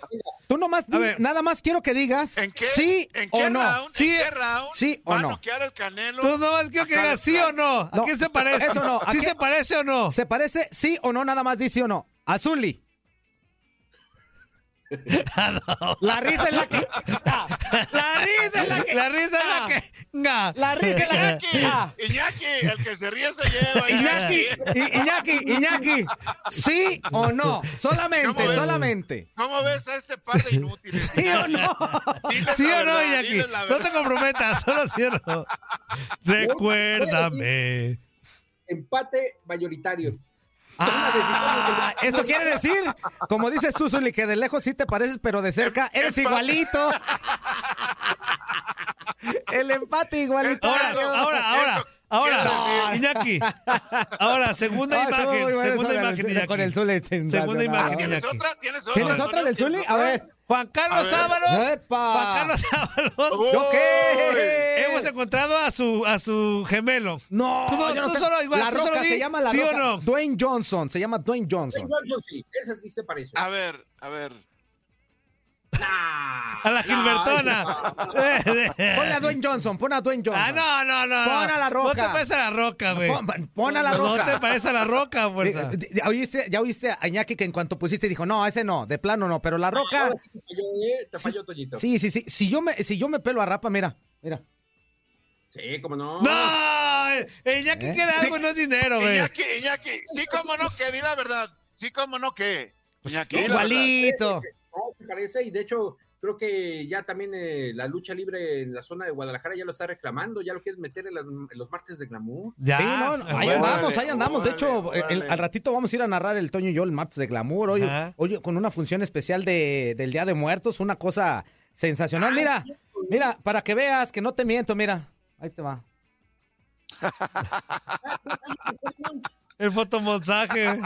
Tú nomás, A ver. nada más quiero que digas ¿En qué, sí ¿en o qué no. round? Sí, ¿En qué round? sí o ¿Va a no. Canelo? Tú nomás quiero que digas sí o no. ¿A No, quién se parece? eso no. ¿A ¿Sí qué- se parece o no? ¿Se parece sí o no? Nada más dice sí o no. Azuli. Ah, La risa es la que. La risa es la que. La risa es la que. Nga. La risa es la que. Ah. Iñaki, el que se ríe se lleva. Iñaki, Iñaki, Iñaki, ¿sí o no? Solamente, ¿Cómo ves? solamente. ¿Cómo ves a este par de inútiles? ¿Sí o no? Diles ¿Sí o no, Iñaki? No te comprometas, solo sí o no. Recuérdame. Empate mayoritario. Ah, eso quiere decir, como dices tú, Zuli, que de lejos sí te pareces, pero de cerca eres igualito. El empate igualito. Ahora, ahora, ahora, ahora, No. Iñaki. Ahora, segunda Ah, imagen, segunda imagen, Iñaki. con el Zuli sensacional. Segunda imagen, ¿Tienes Iñaki. otra? ¿Tienes otra? ¿Tienes otra del? Zuli? A ver. Juan Carlos. Ábalos. ¡Epa! Juan Carlos Ábalos. ¿Yo qué? Hemos encontrado a su, a su gemelo. No, Tú, no- yo no tú te- solo igual, La tú solo Roca di se llama La ¿sí Roca. o no? Dwayne Johnson, se llama Dwayne Johnson. Ben Johnson sí, ese sí se parece. A ver, a ver. A la Gilbertona. Ponle a Dwayne Johnson, pon a Dwayne Johnson. Ah, no, no, no. Pon a La No te Roca. parece a la roca, güey. Pon, pon a La No Roca. te parece a la roca, fuerza. Eh, ¿Ya oíste, ya oíste a Iñaki que en cuanto pusiste dijo, no, ese no, de plano no, pero La Roca... Ahora sí te falló, ¿eh? Te falló, Toñito. Sí, sí, sí. Si yo me, si yo me pelo a rapa, mira, mira. Sí, cómo no. No, eh, Iñaki ¿Eh? quiere algo, no es dinero, güey. Iñaki, Iñaki, sí, cómo no, que di la verdad. Sí, cómo no, que. Pues Iñaki, la verdad. Igualito. No, se parece y de hecho creo que ya también eh, la lucha libre en la zona de Guadalajara ya lo está reclamando, ya lo quieren meter en, las- en los martes de glamour. Ya. Sí, no, no, ahí andamos, ahí andamos. De hecho, el- al ratito vamos a ir a narrar el Toño y yo el martes de Glamour. Ajá. oye, con una función especial de, del Día de Muertos, una cosa sensacional. Mira, mira, para que veas que no te miento, mira. Ahí te va. El fotomontaje.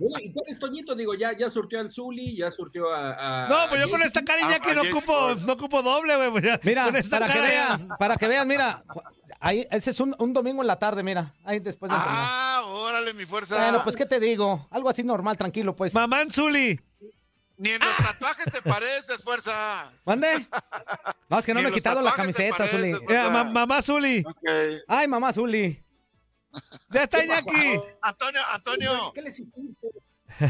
Y tú eres Toñito, digo, ya, ya surtió al Zuli, ya surtió a... a- No, pues a yo con esta cara Ah, Iñaki no ah, ocupo, no ocupo doble, güey. pues ya, Mira, con esta para que cara ya. veas, para que veas, mira. Ahí, ese es un, un domingo en la tarde, mira. Ahí después de entrenar. Ah, órale, mi fuerza. Bueno, pues, ¿qué te digo? Algo así normal, tranquilo, pues. Mamán Zuli. Ni en los tatuajes te pareces, fuerza. ¿Mande? No, es que no me he quitado la camiseta, pareces, Zuli. ma- mamá Zuli. Ay, mamá Zuli. Ya está Iñaki. Antonio, Antonio, ¿Qué les hiciste?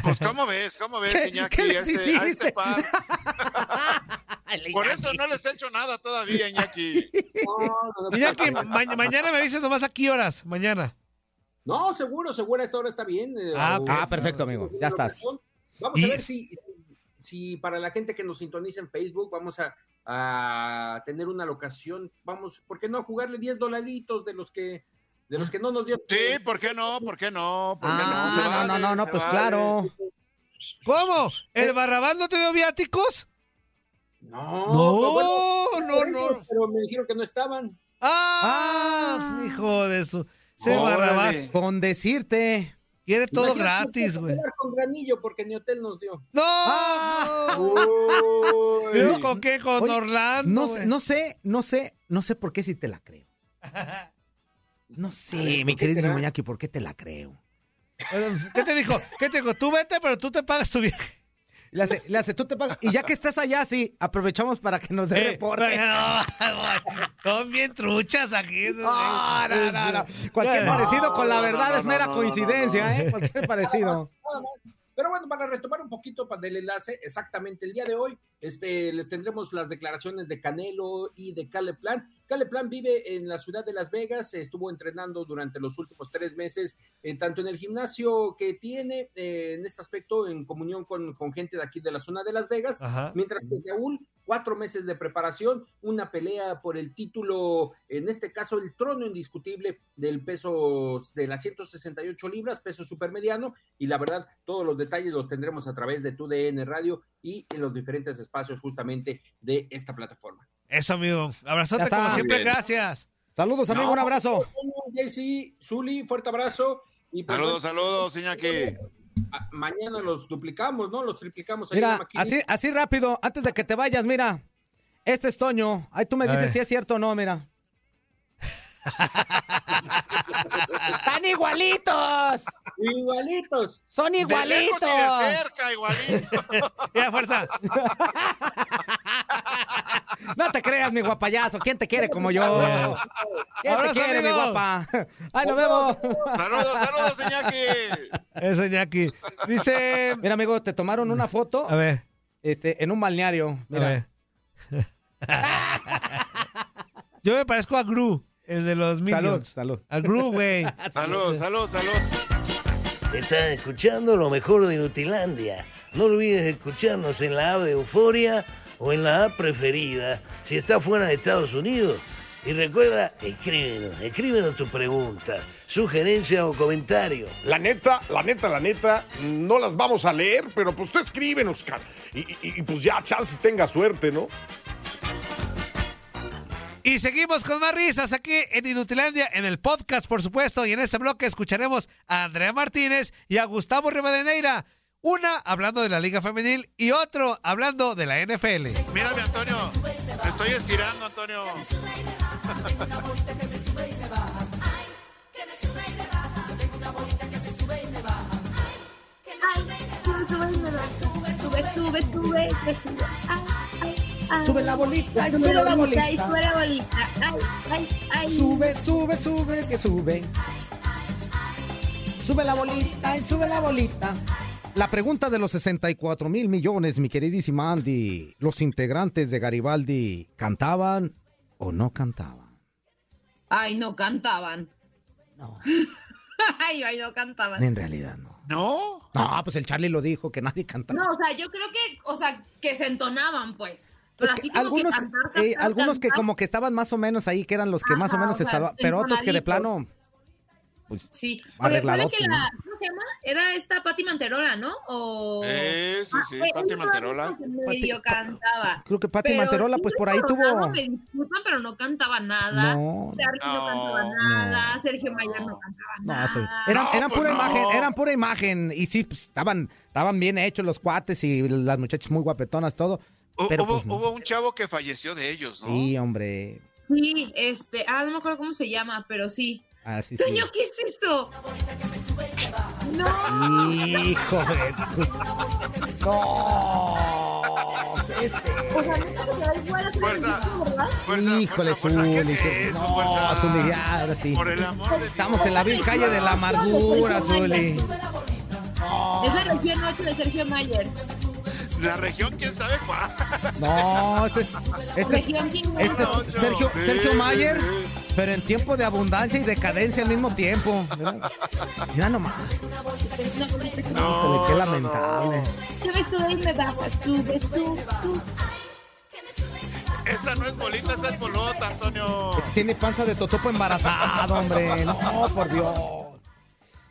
pues ¿cómo ves? ¿Cómo ves, ¿Qué- Iñaki? qué les este, a este par? Por eso no les he hecho nada todavía, Iñaki. No, no, no, Iñaki, ma- mañana me avises nomás a qué horas. Mañana. No, seguro, seguro, a esta hora está bien. eh, Ah, o- ah, perfecto, amigo, ya estás. Vamos Y- a ver si, si para la gente que nos sintoniza en Facebook vamos a, a tener una locación. Vamos, ¿por qué no jugarle 10 dolaritos de los que de los que no nos dio? Sí, ¿por qué no? ¿Por qué no? ¿Por qué no? Se Ah, no, vale, no, no, no, se pues vale. claro. ¿Cómo? ¿El Barrabás no te dio viáticos? No, No, bueno, no, no. Pero me dijeron que no estaban. Ah, hijo de su. Ese Órale. Barrabás Con decirte. quiere todo Imagínate, gratis, no güey. Con granillo porque ni hotel nos dio. ¡No! Ah. Uy. ¿Pero ¿Con qué? Con Oye, Orlando. No, no sé, no sé, no sé por qué si te la creo. No sé, mi ¿por qué querido? Muñaki, ¿por qué te la creo? ¿Qué te dijo? ¿Qué te dijo? Tú vete, pero tú te pagas tu viaje. Le hace, le hace, tú te pagas. Y ya que estás allá, sí, aprovechamos para que nos dé Eh, reporte. no, Son bien truchas aquí. No, no, no, no. Cualquier No, parecido con la verdad no, es no, mera no, no, coincidencia, no, no. ¿eh? Cualquier parecido. Nada más. Pero bueno, para retomar un poquito del enlace, exactamente el día de hoy este, les tendremos las declaraciones de Canelo y de Cale Plan. Cale Plan vive en la ciudad de Las Vegas, estuvo entrenando durante los últimos tres meses, eh, tanto en el gimnasio que tiene eh, en este aspecto, en comunión con, con gente de aquí de la zona de Las Vegas, Ajá. Mientras que Saúl, cuatro meses de preparación, una pelea por el título, en este caso el trono indiscutible del peso de las 168 libras, peso supermediano, y la verdad, todos los detalles los tendremos a través de TUDN Radio y en los diferentes espacios justamente de esta plataforma. Eso, amigo. Abrazote como siempre, bien. gracias. Saludos, amigo, No, un abrazo. JC, Zuli, fuerte abrazo. Y pues, Saludos, saludos, Iñaki. a- mañana los duplicamos, ¿no? Los triplicamos ahí en la Mira, así, así rápido, antes de que te vayas, mira. Este es Toño. Ahí tú me dices si es cierto o no, mira. ¡Están igualitos! Igualitos. ¡Son De lejos igualitos! y de cerca, igualito. Ya, fuerza. No te creas, mi guapayazo. ¿Quién te quiere como yo? ¿Quién te quiere, mi guapa? ¡Ay, nos vemos! Saludos, saludos, Iñaki. Eso, Iñaki. Dice. Mira, amigo, te tomaron una foto A ver, este, en un balneario. a Mira. ver. Yo me parezco a Gru, el de los Minions. salud. A Gru, güey. Salud, salud, salud. Estás escuchando lo mejor de Nutilandia. No olvides escucharnos en la app de Euforia o en la app preferida si estás fuera de Estados Unidos. Y recuerda, escríbenos, escríbenos tu pregunta, sugerencia o comentario. La neta, la neta, la neta, no las vamos a leer, pero pues tú escríbenos, cara. Y, y- y, pues ya, chance tenga suerte, ¿no? Y seguimos con más risas aquí en Inutilandia, en el podcast, por supuesto. Y en este bloque escucharemos a Andrea Martínez y a Gustavo Rivadeneira. Una hablando de la Liga Femenil y otro hablando de la NFL. Mírame, Antonio. Me estoy estirando, Antonio. Sube, sube, sube, que sube. Ay, ay, ay. Sube la bolita, y Sube sube la y bolita. sube la bolita. Ay, ay, ay. Sube, sube, sube, que sube. Sube la bolita y sube la bolita. La pregunta de los 64 mil millones, mi queridísima Andy. ¿Los integrantes de Garibaldi cantaban o no cantaban? Ay, no cantaban. No. ay, ay, no cantaban. En realidad no. ¿No? No, pues el Charlie lo dijo, que nadie cantaba. No, o sea, yo creo que, o sea, que se entonaban, pues. Pero Es que como algunos, que cantar, eh, cantar, algunos que como que estaban más o menos ahí, que eran los que más o menos o se salvaban, pero otros que de plano, pues, Sí. Recuerda que ¿no? la, ¿cómo se llama? Era esta Pati Manterola, ¿no? O... Eh, sí, sí, Ah, Manterola. que medio cantaba. creo que Pati Pero Manterola, sí, pues por ahí tuvo... Me disculpan, pero no cantaba nada. No. Charlie no, cantaba nada. Sergio Mayer no cantaba No, sí. nada. Eran, No, eran pues pura no. imagen, eran pura imagen. Y sí, pues, estaban, estaban bien hechos los cuates y las muchachas muy guapetonas, todo. Pero hubo, pues no. hubo un chavo que falleció de ellos, ¿no? Sí, hombre. Sí, este, ah, no me acuerdo cómo se llama, pero sí. Sí. Toño, ¿qué es esto? No. Hijo de No. ¿Qué es O sea, neta. Híjole, fuerza, ¿qué es Zuli. eso, que- No, fuerza? Zuli, ya, ahora sí. Por el amor de Dios. Estamos en la vil calle de la amargura, Zuli. Es la región 8 de Sergio Mayer. La región, quién sabe cuál. No, este es, este es, este es Sergio, Sergio sí, Mayer, sí. Pero en tiempo de abundancia y decadencia al mismo tiempo. ¿verdad? Mira nomás. Híjole, qué lamentable. Sube, sube y me baja. Sube, sube, sube. Esa no es bolita, esa es bolota, Antonio. Tiene panza de totopo embarazado, hombre. No, por Dios.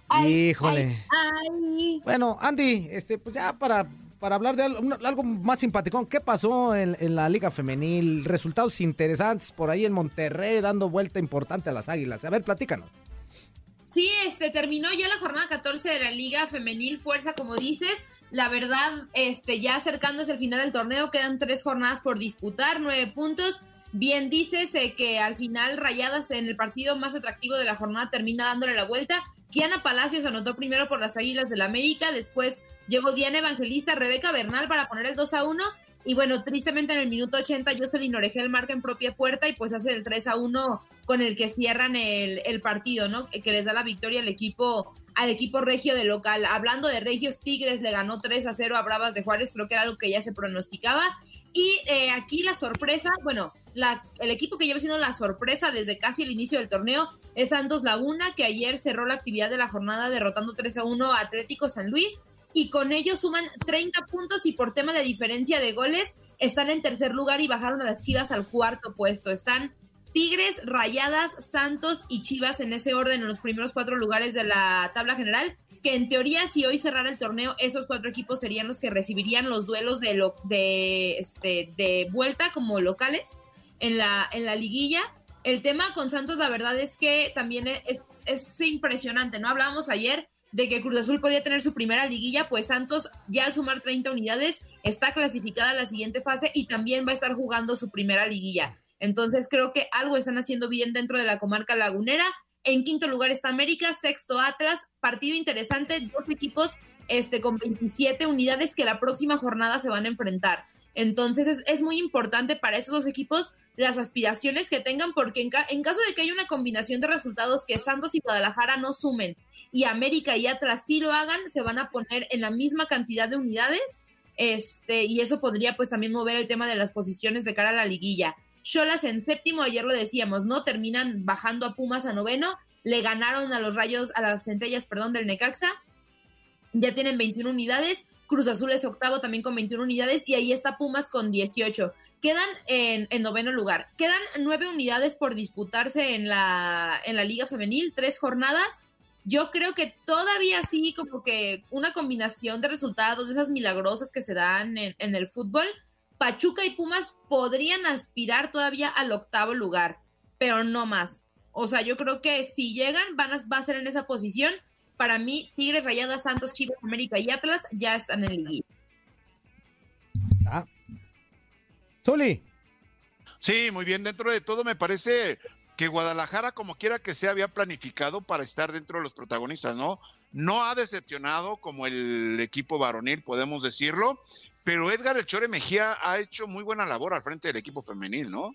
Ay, Híjole. Ay. Bueno, Andy, este, pues ya para, para hablar de algo, más simpaticón, ¿qué pasó en, en la Liga Femenil? Resultados interesantes por ahí en Monterrey, dando vuelta importante a las águilas. A ver, platícanos. Sí, este terminó ya la jornada 14 de la Liga Femenil Fuerza, como dices. La verdad, este ya acercándose al final del torneo, quedan tres jornadas por disputar, nueve puntos. Bien dices eh, que al final Rayadas en el partido más atractivo de la jornada termina dándole la vuelta. Kiana Palacios anotó primero por las Águilas del la América, después llegó Diana Evangelista, Rebeca Bernal para poner el 2 a 1 y bueno, tristemente en el minuto 80 Jocelyn Oregel marca en propia puerta y pues hace el 3 a 1 con el que cierran el, el partido, ¿no? Que les da la victoria al equipo al equipo regio de local. Hablando de regios, Tigres le ganó 3 a 0 a Bravas de Juárez, creo que era algo que ya se pronosticaba. Y eh, aquí la sorpresa, bueno, la, el equipo que lleva siendo la sorpresa desde casi el inicio del torneo es Santos Laguna, que ayer cerró la actividad de la jornada derrotando 3 a 1 a Atlético San Luis y con ello suman 30 puntos y por tema de diferencia de goles están en tercer lugar y bajaron a las Chivas al cuarto puesto. Están Tigres, Rayadas, Santos y Chivas en ese orden en los primeros cuatro lugares de la tabla general. Que en teoría, si hoy cerrara el torneo, esos cuatro equipos serían los que recibirían los duelos de, lo, de, este, de vuelta como locales en la, en la liguilla. El tema con Santos, la verdad es que también es, es impresionante, ¿no? Hablábamos ayer de que Cruz Azul podía tener su primera liguilla, pues Santos ya al sumar 30 unidades está clasificada a la siguiente fase y también va a estar jugando su primera liguilla. Entonces creo que algo están haciendo bien dentro de la comarca lagunera. En quinto lugar está América, sexto Atlas, partido interesante, dos equipos este, con 27 unidades que la próxima jornada se van a enfrentar. Entonces es, muy importante para esos dos equipos las aspiraciones que tengan, porque en, en caso de que haya una combinación de resultados que Santos y Guadalajara no sumen y América y Atlas sí lo hagan, se van a poner en la misma cantidad de unidades este, y eso podría pues también mover el tema de las posiciones de cara a la liguilla. Cholas en séptimo, ayer lo decíamos, ¿no? Terminan bajando a Pumas a noveno, le ganaron a los rayos, a las centellas, perdón, del Necaxa, ya tienen 21 unidades, Cruz Azul es octavo también con 21 unidades y ahí está Pumas con 18. Quedan en, en noveno lugar. Quedan nueve unidades por disputarse en la, en la Liga Femenil, tres jornadas. Yo creo que todavía sí, como que una combinación de resultados, de esas milagrosas que se dan en, en el fútbol, Pachuca y Pumas podrían aspirar todavía al octavo lugar, pero no más. O sea, yo creo que si llegan, van a, va a ser en esa posición para mí, Tigres, Rayadas, Santos, Chivas, América y Atlas ya están en el liguilla. Ah. Zuli. Sí, muy bien. Dentro de todo, me parece que Guadalajara, como quiera que sea, había planificado para estar dentro de los protagonistas, ¿no? No ha decepcionado como el equipo varonil, podemos decirlo, pero Edgar El Chore Mejía ha hecho muy buena labor al frente del equipo femenil, ¿no?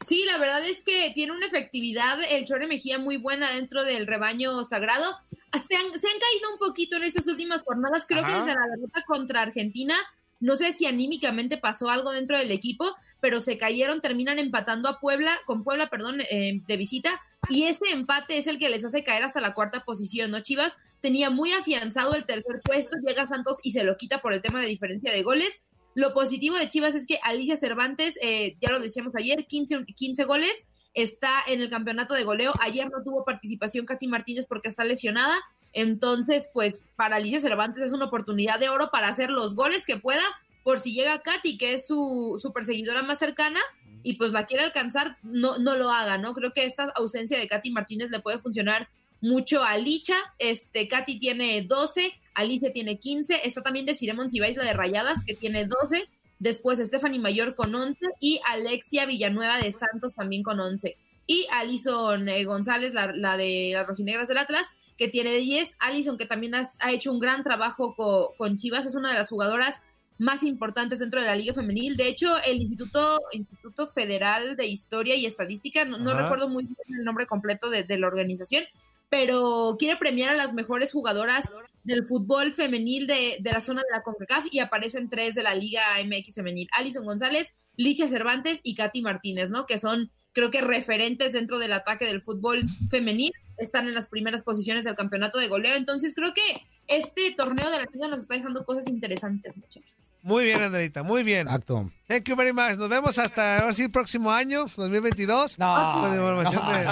Sí, la verdad es que tiene una efectividad el Chore Mejía muy buena dentro del rebaño sagrado. Se han, se han caído un poquito en estas últimas jornadas. Creo que desde la derrota contra Argentina, no sé si anímicamente pasó algo dentro del equipo, pero se cayeron, terminan empatando a Puebla, con Puebla, perdón, eh, de visita. Y ese empate es el que les hace caer hasta la cuarta posición, ¿no? Chivas tenía muy afianzado el tercer puesto, llega Santos y se lo quita por el tema de diferencia de goles. Lo positivo de Chivas es que Alicia Cervantes, eh, ya lo decíamos ayer, 15, 15 goles, está en el campeonato de goleo. Ayer no tuvo participación Katy Martínez porque está lesionada. Entonces, pues para Alicia Cervantes es una oportunidad de oro para hacer los goles que pueda, por si llega Katy, que es su, su perseguidora más cercana, y pues la quiere alcanzar, no, no lo haga, ¿no? Creo que esta ausencia de Katy Martínez le puede funcionar mucho a Licha. Este, Katy tiene 12, Alicia tiene 15, está también de Ciremon Cibáis, la de Rayadas, que tiene 12. Después Stephanie Mayor con 11 y Alexia Villanueva de Santos también con 11. Y Alison eh, González, la, la de las rojinegras del Atlas, que tiene 10. Alison, que también has- ha hecho un gran trabajo co- con Chivas, es una de las jugadoras más importantes dentro de la Liga Femenil. De hecho, el Instituto, Instituto Federal de Historia y Estadística, no, recuerdo muy bien el nombre completo de, de la organización, pero quiere premiar a las mejores jugadoras del fútbol femenil de, de la zona de la CONCACAF y aparecen tres de la Liga MX femenil. Alison González, Licia Cervantes y Katy Martínez, ¿no? Que son, creo que, referentes dentro del ataque del fútbol femenil. Están en las primeras posiciones del campeonato de goleo. Entonces, creo que este torneo de la Liga nos está dejando cosas interesantes, muchachos. Muy bien, Andreita, muy bien. Exacto. Thank you very much. Nos vemos hasta ahora sí, próximo año, 2022. No. Con información de.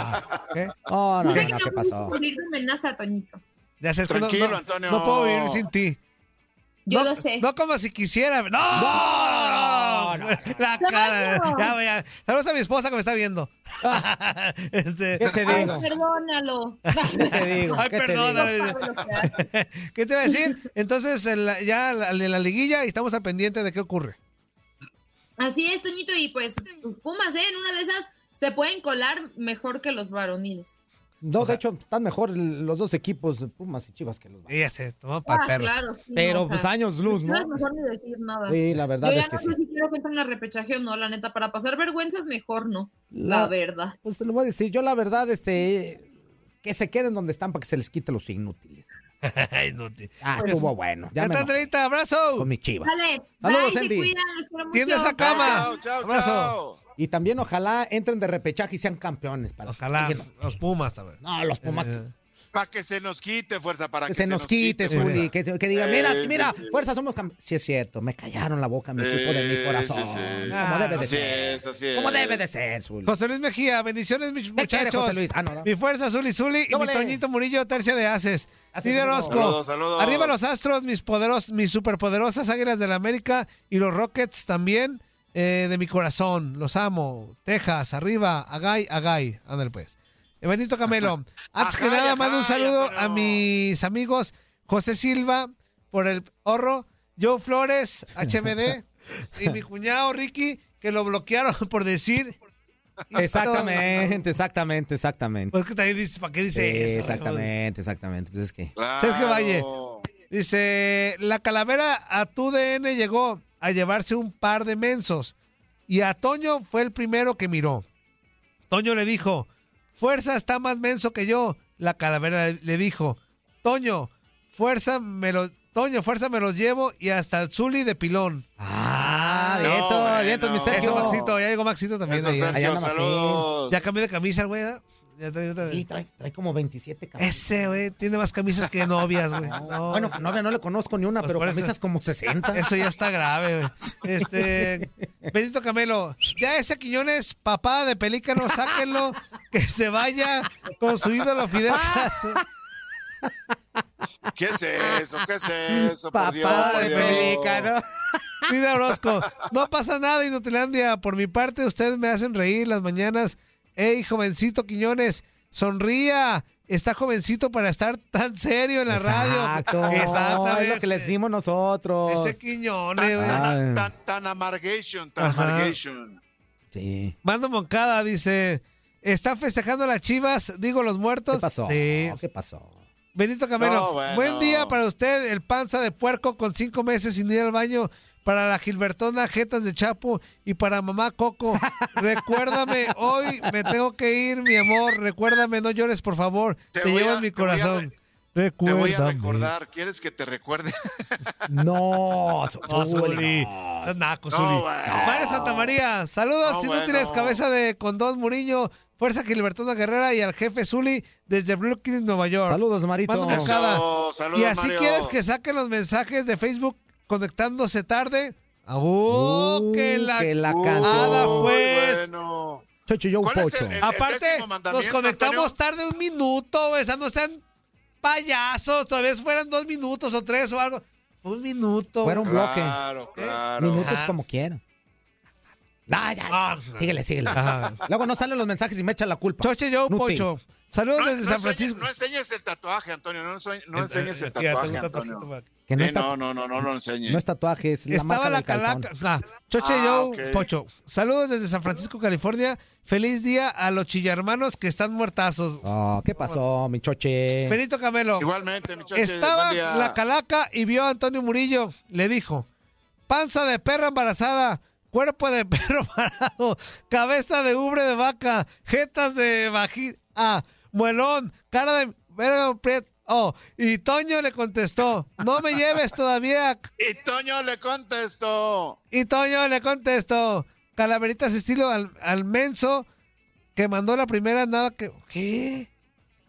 ¿Qué? No, no, no, ¿qué no pasó? amenaza, Toñito. Ya sé, es que no- Tranquilo, no, Antonio. no puedo vivir sin ti. Yo No- lo sé. No como si quisiera. ¡No! no, no, La cara. Ya, ya. Saludos a mi esposa que me está viendo. Este- ¿Qué te Ay, digo? perdónalo. ¿Qué te digo? Ay, ¿Qué te perdóname. digo? ¿Qué te iba a decir? Entonces, en la- ya la- en la liguilla y estamos al pendiente de qué ocurre. Así es, Toñito, y pues Pumas, ¿eh? En una de esas se pueden colar mejor que los varoniles. No, de hecho, están mejor los dos equipos, Pumas y Chivas, que los Y ya se tomó para Ah, el perro. claro, sí, Pero, no, pues, años luz, ¿no? No es mejor ni decir nada. Sí, la verdad Yo ya es que no sí. sé si quiero que entren en la repechaje o no, la neta. Para pasar vergüenzas, mejor no. La, La- verdad. Pues te lo voy a decir, yo la verdad, este, que se queden donde están para que se les quite los inútiles. Inútil. Ah, estuvo bueno. Ya Ya me está, Andreita, abrazo. con mis chivas. Dale. Saludos, Bye, se Andy. cuidan, los quiero mucho. Tiende esa cama. Chao, chao, Abrazo. chao. Y también ojalá entren de repechaje y sean campeones. Para Ojalá. que nos- Los Pumas también. No, los Pumas. Eh, Para que se nos quite, fuerza, para que que, se nos quite, Zuli, que, que diga, mira, mira, sí. fuerza, somos campeones. Sí, es cierto, me callaron la boca mi equipo de mi corazón. sí, sí. Como debe de Así ser. es, así es. Como debe de ser, Zuli. José Luis Mejía, bendiciones, mis ¿Qué quiere, muchachos. José Luis? Ah, no, no. Mi fuerza, Zuli Zuli, y mi. Toñito Murillo, tercia de Haces. Es, Orozco. Saludos, saludos. Arriba los Astros, mis poderos, mis superpoderosas Águilas de la América y los Rockets también eh, de mi corazón. Los amo. Texas, arriba, Agay, Agay. Ándale pues. Benito Camelo. Antes que nada, mando un saludo a mis amigos José Silva por el horro, Joe Flores, HMD, y mi cuñado Ricky, que lo bloquearon por decir. Exactamente, exactamente, exactamente. Pues que también dice, ¿para qué dice Sí, eso? exactamente, exactamente. Pues es que. Sergio Valle. Dice, la calavera a tu DN llegó a llevarse un par de mensos y a Toño fue el primero que miró. Toño le dijo, Fuerza está más menso que yo. La calavera le dijo, Toño, Fuerza me lo... Toño, fuerza, me los llevo y hasta el Zuli de pilón. Ah, No, vientos, bueno. vientos, mi Eso, Sergio. Maxito, ya llegó Maxito también. Eso. Sergio, Maxín. saludos. Ya cambió de camisa, güey. Ya trae otra Sí, vez. trae, trae como 27 camisas. Ese, güey, tiene más camisas que novias, güey. No, Bueno, novia no le conozco ni una, Pues pero eso- camisas como 60. Eso ya está grave, güey. Este, Benito Camelo, ya ese Quiñones, papá de pelícano, sáquenlo, que se vaya con su ídolo Fidel Castro. ¿Qué es eso? ¿Qué es eso? Por Dios, Papá por de Dios. pelícano. Mira, Orozco, no pasa nada, Inutilandia. Por mi parte, ustedes me hacen reír las mañanas. Ey, jovencito Quiñones, sonría. Está jovencito para estar tan serio en la Exacto. radio. Exactamente. Es lo que le decimos nosotros. Ese Quiñones, güey. Ah. Tan, tan, tan amargation, tan Ajá. amargation. Sí. Mando Moncada dice: ¿Están festejando las chivas? Digo, los muertos. ¿Qué pasó? Sí. ¿Qué pasó? Benito Camelo, No, bueno. buen día para usted, el panza de puerco con cinco meses sin ir al baño. Para la Gilbertona Jetas de Chapo y para mamá Coco. Recuérdame, hoy me tengo que ir, mi amor. Recuérdame, no llores, por favor. Te, Te voy llevo a- en mi te voy a corazón. Te Recuérdame. voy a recordar. ¿Quieres que te recuerde? No, No, Zuli, no. Naco, Zuli. María Santa María, saludos No, inútiles, bueno. cabeza de Condón Muriño, Fuerza Gilbertona Guerrera y al jefe Zuli desde Brooklyn, Nueva York. Saludos, Marito. Mando Moncada. Eso, saludos, Y así Mario. quieres que saquen los mensajes de Facebook conectándose tarde. ¡Oh, Uh, que la, que la canción. pues. bueno. Chocho ¿Cuál es Pocho. el- el- Aparte, nos conectamos Antonio? tarde un minuto, o sea, no sean payasos, todavía fueran dos minutos o tres o algo. Un minuto. Fuera un bloque. Claro, claro. Minutos Ajá. como quieran. Ah, ya, Ah, Síguele, síguele. Ajá. Luego no salen los mensajes y me echan la culpa. Choche Joe Nuti. Pocho. Saludos No, desde no San enseñes, Francisco. no enseñes el tatuaje, Antonio. No, enseñes- no enseñes el Eh, tatuaje, Antonio. Que no, Eh, es no, no, no, no lo enseñes. no es tatuaje, es la Estaba marca la calaca. Choche Ah, Joe ok. Pocho. Saludos desde San Francisco, California. Feliz día a los chillarmanos que están muertazos. Oh, ¿Qué pasó, mi choche? Benito Camelo. Igualmente, muchachos. Estaba la calaca y vio a Antonio Murillo. Le dijo: Panza de perra embarazada, cuerpo de perro parado, cabeza de ubre de vaca, jetas de vagina, ah, muelón, cara de verga Oh, y Toño le contestó: No me lleves todavía. Y Toño le contestó. Y Toño le contestó: Calaveritas estilo al, al menso que mandó la primera, nada que. ¿Qué?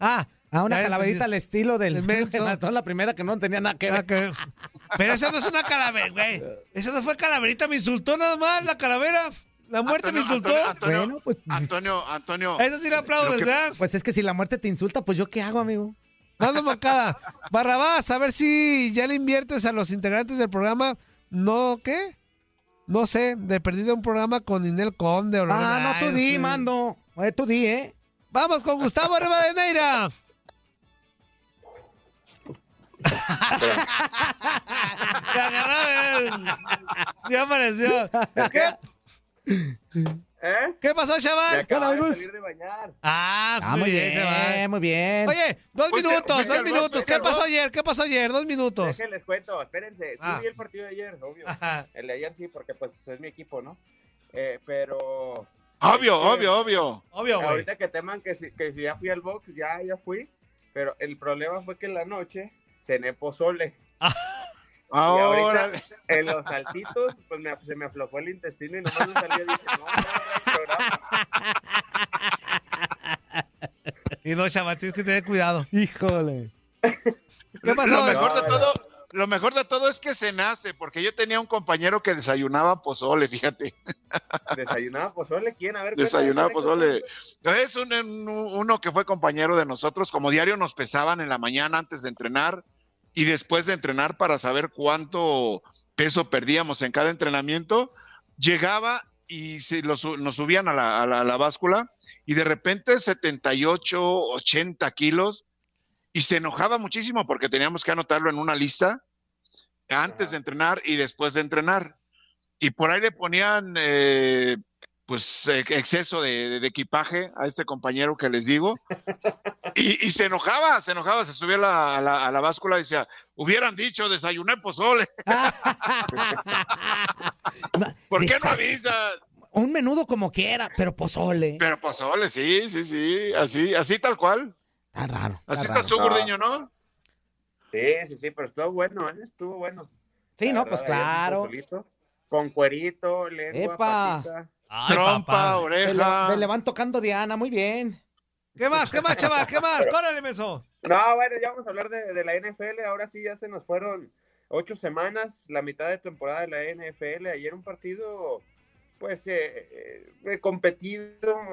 Ah, Ah, una calaverita al estilo del El menso. que mató la primera que no tenía nada que ver. que- Pero eso no es una calavera, güey. Eso no fue calaverita, me insultó nada más la calavera. La muerte me Antonio, insultó. Antonio, Bueno, pues- Antonio, Antonio. Eso sí le aplaudo, Lo que- ¿verdad? Pues es que si la muerte te insulta, pues yo qué hago, amigo. Mando mancada. Barrabás, a ver si ya le inviertes a los integrantes del programa. ¿No qué? No sé, de perdido un programa con Inel Conde o Ah, no, tú di, mando. Eh, tú di, ¿eh? Vamos con Gustavo Rivadeneira. Ya apareció. ¿Qué? ¿Eh? ¿Qué pasó, Me chaval? acabo de salir de bañar. Ah, Ah, muy bien, chaval. muy bien. Oye, dos minutos, dos minutos. ¿Qué pasó ayer? ¿Qué pasó ayer? Dos minutos. Déjenles cuento, espérense. Sí Ah. vi el partido de ayer, obvio. Ajá. El de ayer sí, porque pues es mi equipo, ¿no? Eh, pero... Obvio, Este, obvio, obvio. Obvio, güey. Ahorita que teman que si, que si ya fui al box, ya, ya fui. Pero el problema fue que en la noche cené pozole. Y Ahora. ahorita en los saltitos, pues me, se me aflojó el intestino y nomás me salió y dije, no, no. Y no, chaval, tienes que tener cuidado. Híjole. ¿Qué pasó? Lo mejor de todo, lo mejor de todo es que cenaste, porque yo tenía un compañero que desayunaba pozole, fíjate. ¿Desayunaba pozole? ¿Quién? A ver, Desayunaba pozole. Es un- un- uno que fue compañero de nosotros, como diario nos pesaban en la mañana antes de entrenar y después de entrenar para saber cuánto peso perdíamos en cada entrenamiento. Llegaba y se lo nos subían a la, a la- a la báscula y de repente 78, 80 kilos y se enojaba muchísimo porque teníamos que anotarlo en una lista antes de entrenar y después de entrenar. Y por ahí le ponían eh, pues eh, exceso de, de equipaje a este compañero que les digo. Y, y se enojaba, se enojaba, se subía a la, a la- a la báscula y decía, hubieran dicho desayuné pozole. ¿Por qué no avisas? Un menudo como quiera, pero pozole. Pero pozole, sí, sí, sí, así, así tal cual. Está raro. Así está estás tú, gordiño, ¿no? Sí, sí, sí, pero estuvo bueno, ¿eh? Estuvo bueno. Sí, La no, verdad, pues claro. Con cuerito, lengua, Epa. patita. Trompa, le, oreja. le van tocando Diana, muy bien. ¿Qué más? ¿Qué más, chaval? ¿Qué más? Córrele, meso. No, bueno, ya vamos a hablar de, de la NFL. Ahora sí, ya se nos fueron ocho semanas, la mitad de temporada de la NFL. Ayer un partido, pues, eh, eh, competido,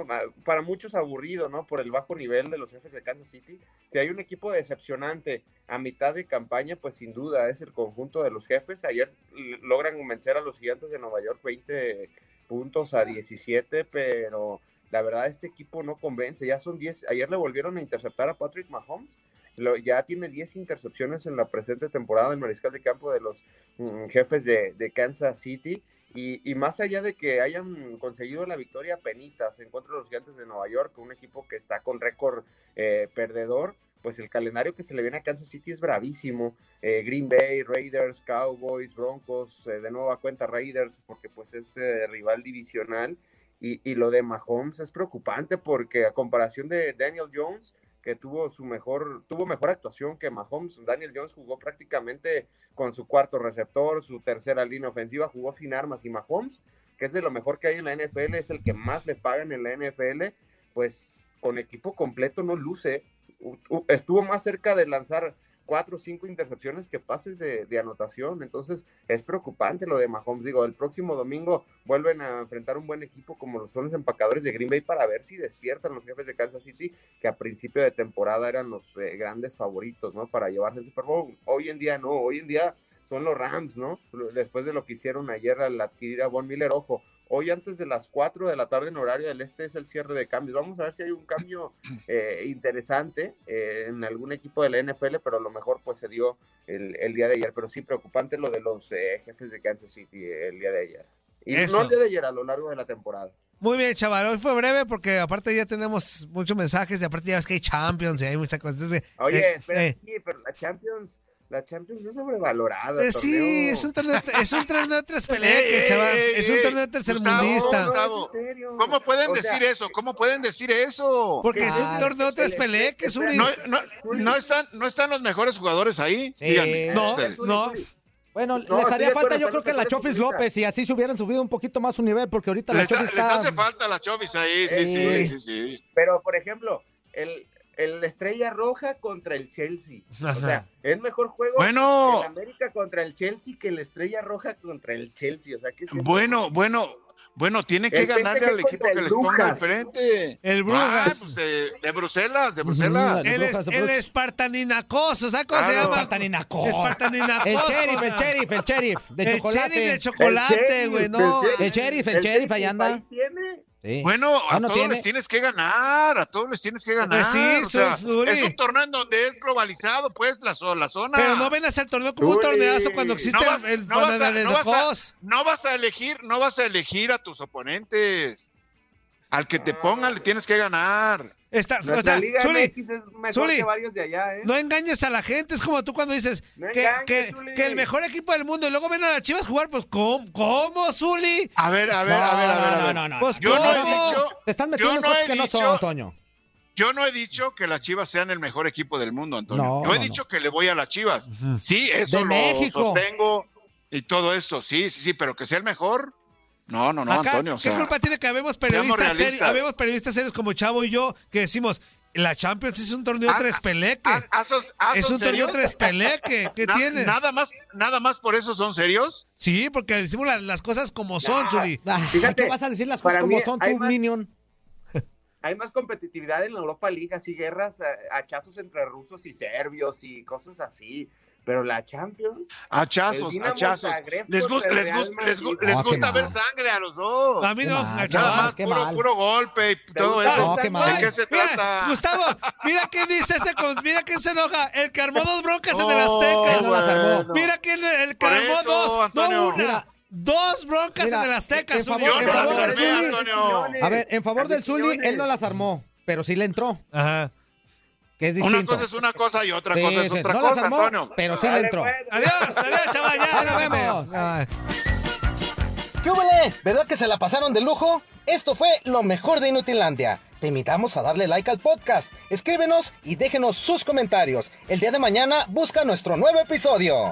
ah, para muchos aburrido, ¿no? Por el bajo nivel de los jefes de Kansas City. Si hay un equipo decepcionante a mitad de campaña, pues sin duda es el conjunto de los jefes. Ayer logran vencer a los gigantes de Nueva York 20 puntos a 17, pero la verdad este equipo no convence. Ya son 10, ayer le volvieron a interceptar a Patrick Mahomes. Lo- ya tiene 10 intercepciones en la presente temporada del mariscal de campo de los mm, jefes de, Kansas City. Y, y más allá de que hayan conseguido la victoria penitas en contra de los gigantes de Nueva York, un equipo que está con récord eh, perdedor, pues el calendario que se le viene a Kansas City es bravísimo. Eh, Green Bay, Raiders, Cowboys, Broncos, eh, de nueva cuenta Raiders, porque pues es eh, rival divisional. Y, y lo de Mahomes es preocupante porque a comparación de Daniel Jones, que tuvo su mejor, tuvo mejor actuación que Mahomes, Daniel Jones jugó prácticamente con su cuarto receptor, su tercera línea ofensiva, jugó sin armas y Mahomes, que es de lo mejor que hay en la NFL, es el que más le pagan en la NFL, pues con equipo completo no luce. Estuvo más cerca de lanzar cuatro o cinco intercepciones que pases de, anotación. Entonces es preocupante lo de Mahomes. Digo, el próximo domingo vuelven a enfrentar un buen equipo como lo son los empacadores de Green Bay para ver si despiertan los jefes de Kansas City, que a principio de temporada eran los eh, grandes favoritos, ¿no? Para llevarse el Super Bowl. Hoy en día no, hoy en día son los Rams, ¿no? Después de lo que hicieron ayer al adquirir a Von Miller, ojo. Hoy antes de las 4 de la tarde en horario del este es el cierre de cambios. Vamos a ver si hay un cambio eh, interesante eh, en algún equipo de la NFL, pero a lo mejor pues se dio el, el día de ayer. Pero sí preocupante lo de los eh, jefes de Kansas City el día de ayer. Y Eso. no el día de ayer, a lo largo de la temporada. Muy bien, chaval. Hoy fue breve porque aparte ya tenemos muchos mensajes y aparte ya ves que hay Champions y hay muchas cosas. Oye, eh, espera, eh, sí, pero la Champions, la Champions es sobrevalorada. eh, sí, torneo. es un torneo, es un torneo de tres peleques, chaval. Es un torneo tercermundista. Gustavo, ¿Cómo pueden O sea, decir eso? ¿Cómo pueden decir eso? Porque es un torneo de tres peleques, Uri. No, no, no están, no están los mejores jugadores ahí. Díganme. No, ustedes. no. Bueno, No, les haría falta yo creo que la Chofis. López y así se hubieran subido un poquito más su nivel porque ahorita la Les, Chofis les hace falta la Chovis ahí, sí, sí, Eh, sí, sí. Pero, por ejemplo, el, el Estrella Roja contra el Chelsea. O sea, es mejor juego Bueno. el América contra el Chelsea que el Estrella Roja contra el Chelsea. O sea, ¿qué es eso? Bueno, bueno, bueno, tiene que El ganarle PSG al equipo que les ponga al frente. El Brujas. Ah, pues de, de Bruselas, de Bruselas. El, es, el espartaninacoso, ¿sabes cómo se llama? Espartaninacoso. Espartaninacoso. El sheriff, el sheriff, el sheriff, de El chocolate. sheriff de chocolate, güey, no. El sheriff, el sheriff, ahí anda. Sí. Bueno, a Ah, no todos tiene. les tienes que ganar, a todos les tienes que ganar. Pues sí, o sea, soy Uri. es un torneo en donde es globalizado, pues, la, la zona. Pero no ven a hacer el torneo como un torneazo cuando existe No vas- el, no vas a- el- el- no vas a- cos. no vas a elegir, no vas a elegir a tus oponentes. Al que te pongan le tienes que ganar. Está, Nuestra o sea, Liga Zuli, MX es mejor Zuli, que varios de allá, ¿eh? no engañes a la gente, es como tú cuando dices No que, engañes, que- Zuli. que el mejor equipo del mundo y luego ven a las Chivas jugar, pues ¿cómo, cómo Zuli? A ver, a ver, a ver, a ver, a ver. No, no, no. Pues Yo no he dicho, Te están metiendo no cosas que no son, Toño. Yo no he dicho que las Chivas sean el mejor equipo del mundo, Antonio. No, yo he no, dicho que le voy a las Chivas. Sí, eso De lo México. sostengo y todo esto. Sí, sí, sí, pero que sea el mejor. No, no, no, Acá, Antonio. O ¿Qué sea, culpa tiene que habemos periodistas serios, habemos periodistas serios como Chavo y yo que decimos la Champions es un torneo Ah, tres peleque? ah, ¿sos- ah, es ¿son un torneo tres peleque. ¿Qué Na- tiene? Nada más, nada más por eso son serios. Sí, porque decimos la- las cosas como son, Zuli. Ah, Fíjate, ¿Qué vas a decir las cosas como mí son hay tú, más- Minion? Hay más competitividad en la Europa League, así guerras, a- hachazos entre rusos y serbios y cosas así. Pero la Champions. Hachazos, hachazos. Les, les, les, gu- les qué gusta ver mal. sangre a los dos. A mí Qué no, mal, qué Nada más, qué puro, mal. puro golpe y todo eso. No, qué mal. ¿De qué se Mira, trata? Gustavo, mira quién dice ese con, mira quién se enoja, el que armó dos broncas en el Oh, Azteca. Él no las armó. Mira quién el que armó eso, dos, Antonio. no una, Mira. dos broncas Mira, en el Azteca. en favor- en del armé, Zuli. Antonio. A ver, en favor del Zuli, Quiñones. él no las armó, pero sí le entró, Ajá. Que es distinto. Una cosa es una cosa y otra Sí, cosa es sí, otra no cosa, armó, Antonio. pero sí le entró. pues. Adiós, adiós, chaval, ya, nos vemos. vemos. Ay. ¿Qué huele? ¿Verdad que se la pasaron de lujo? Esto fue lo mejor de Inutilandia. Te invitamos a darle like al podcast, escríbenos y déjenos sus comentarios. El día de mañana busca nuestro nuevo episodio.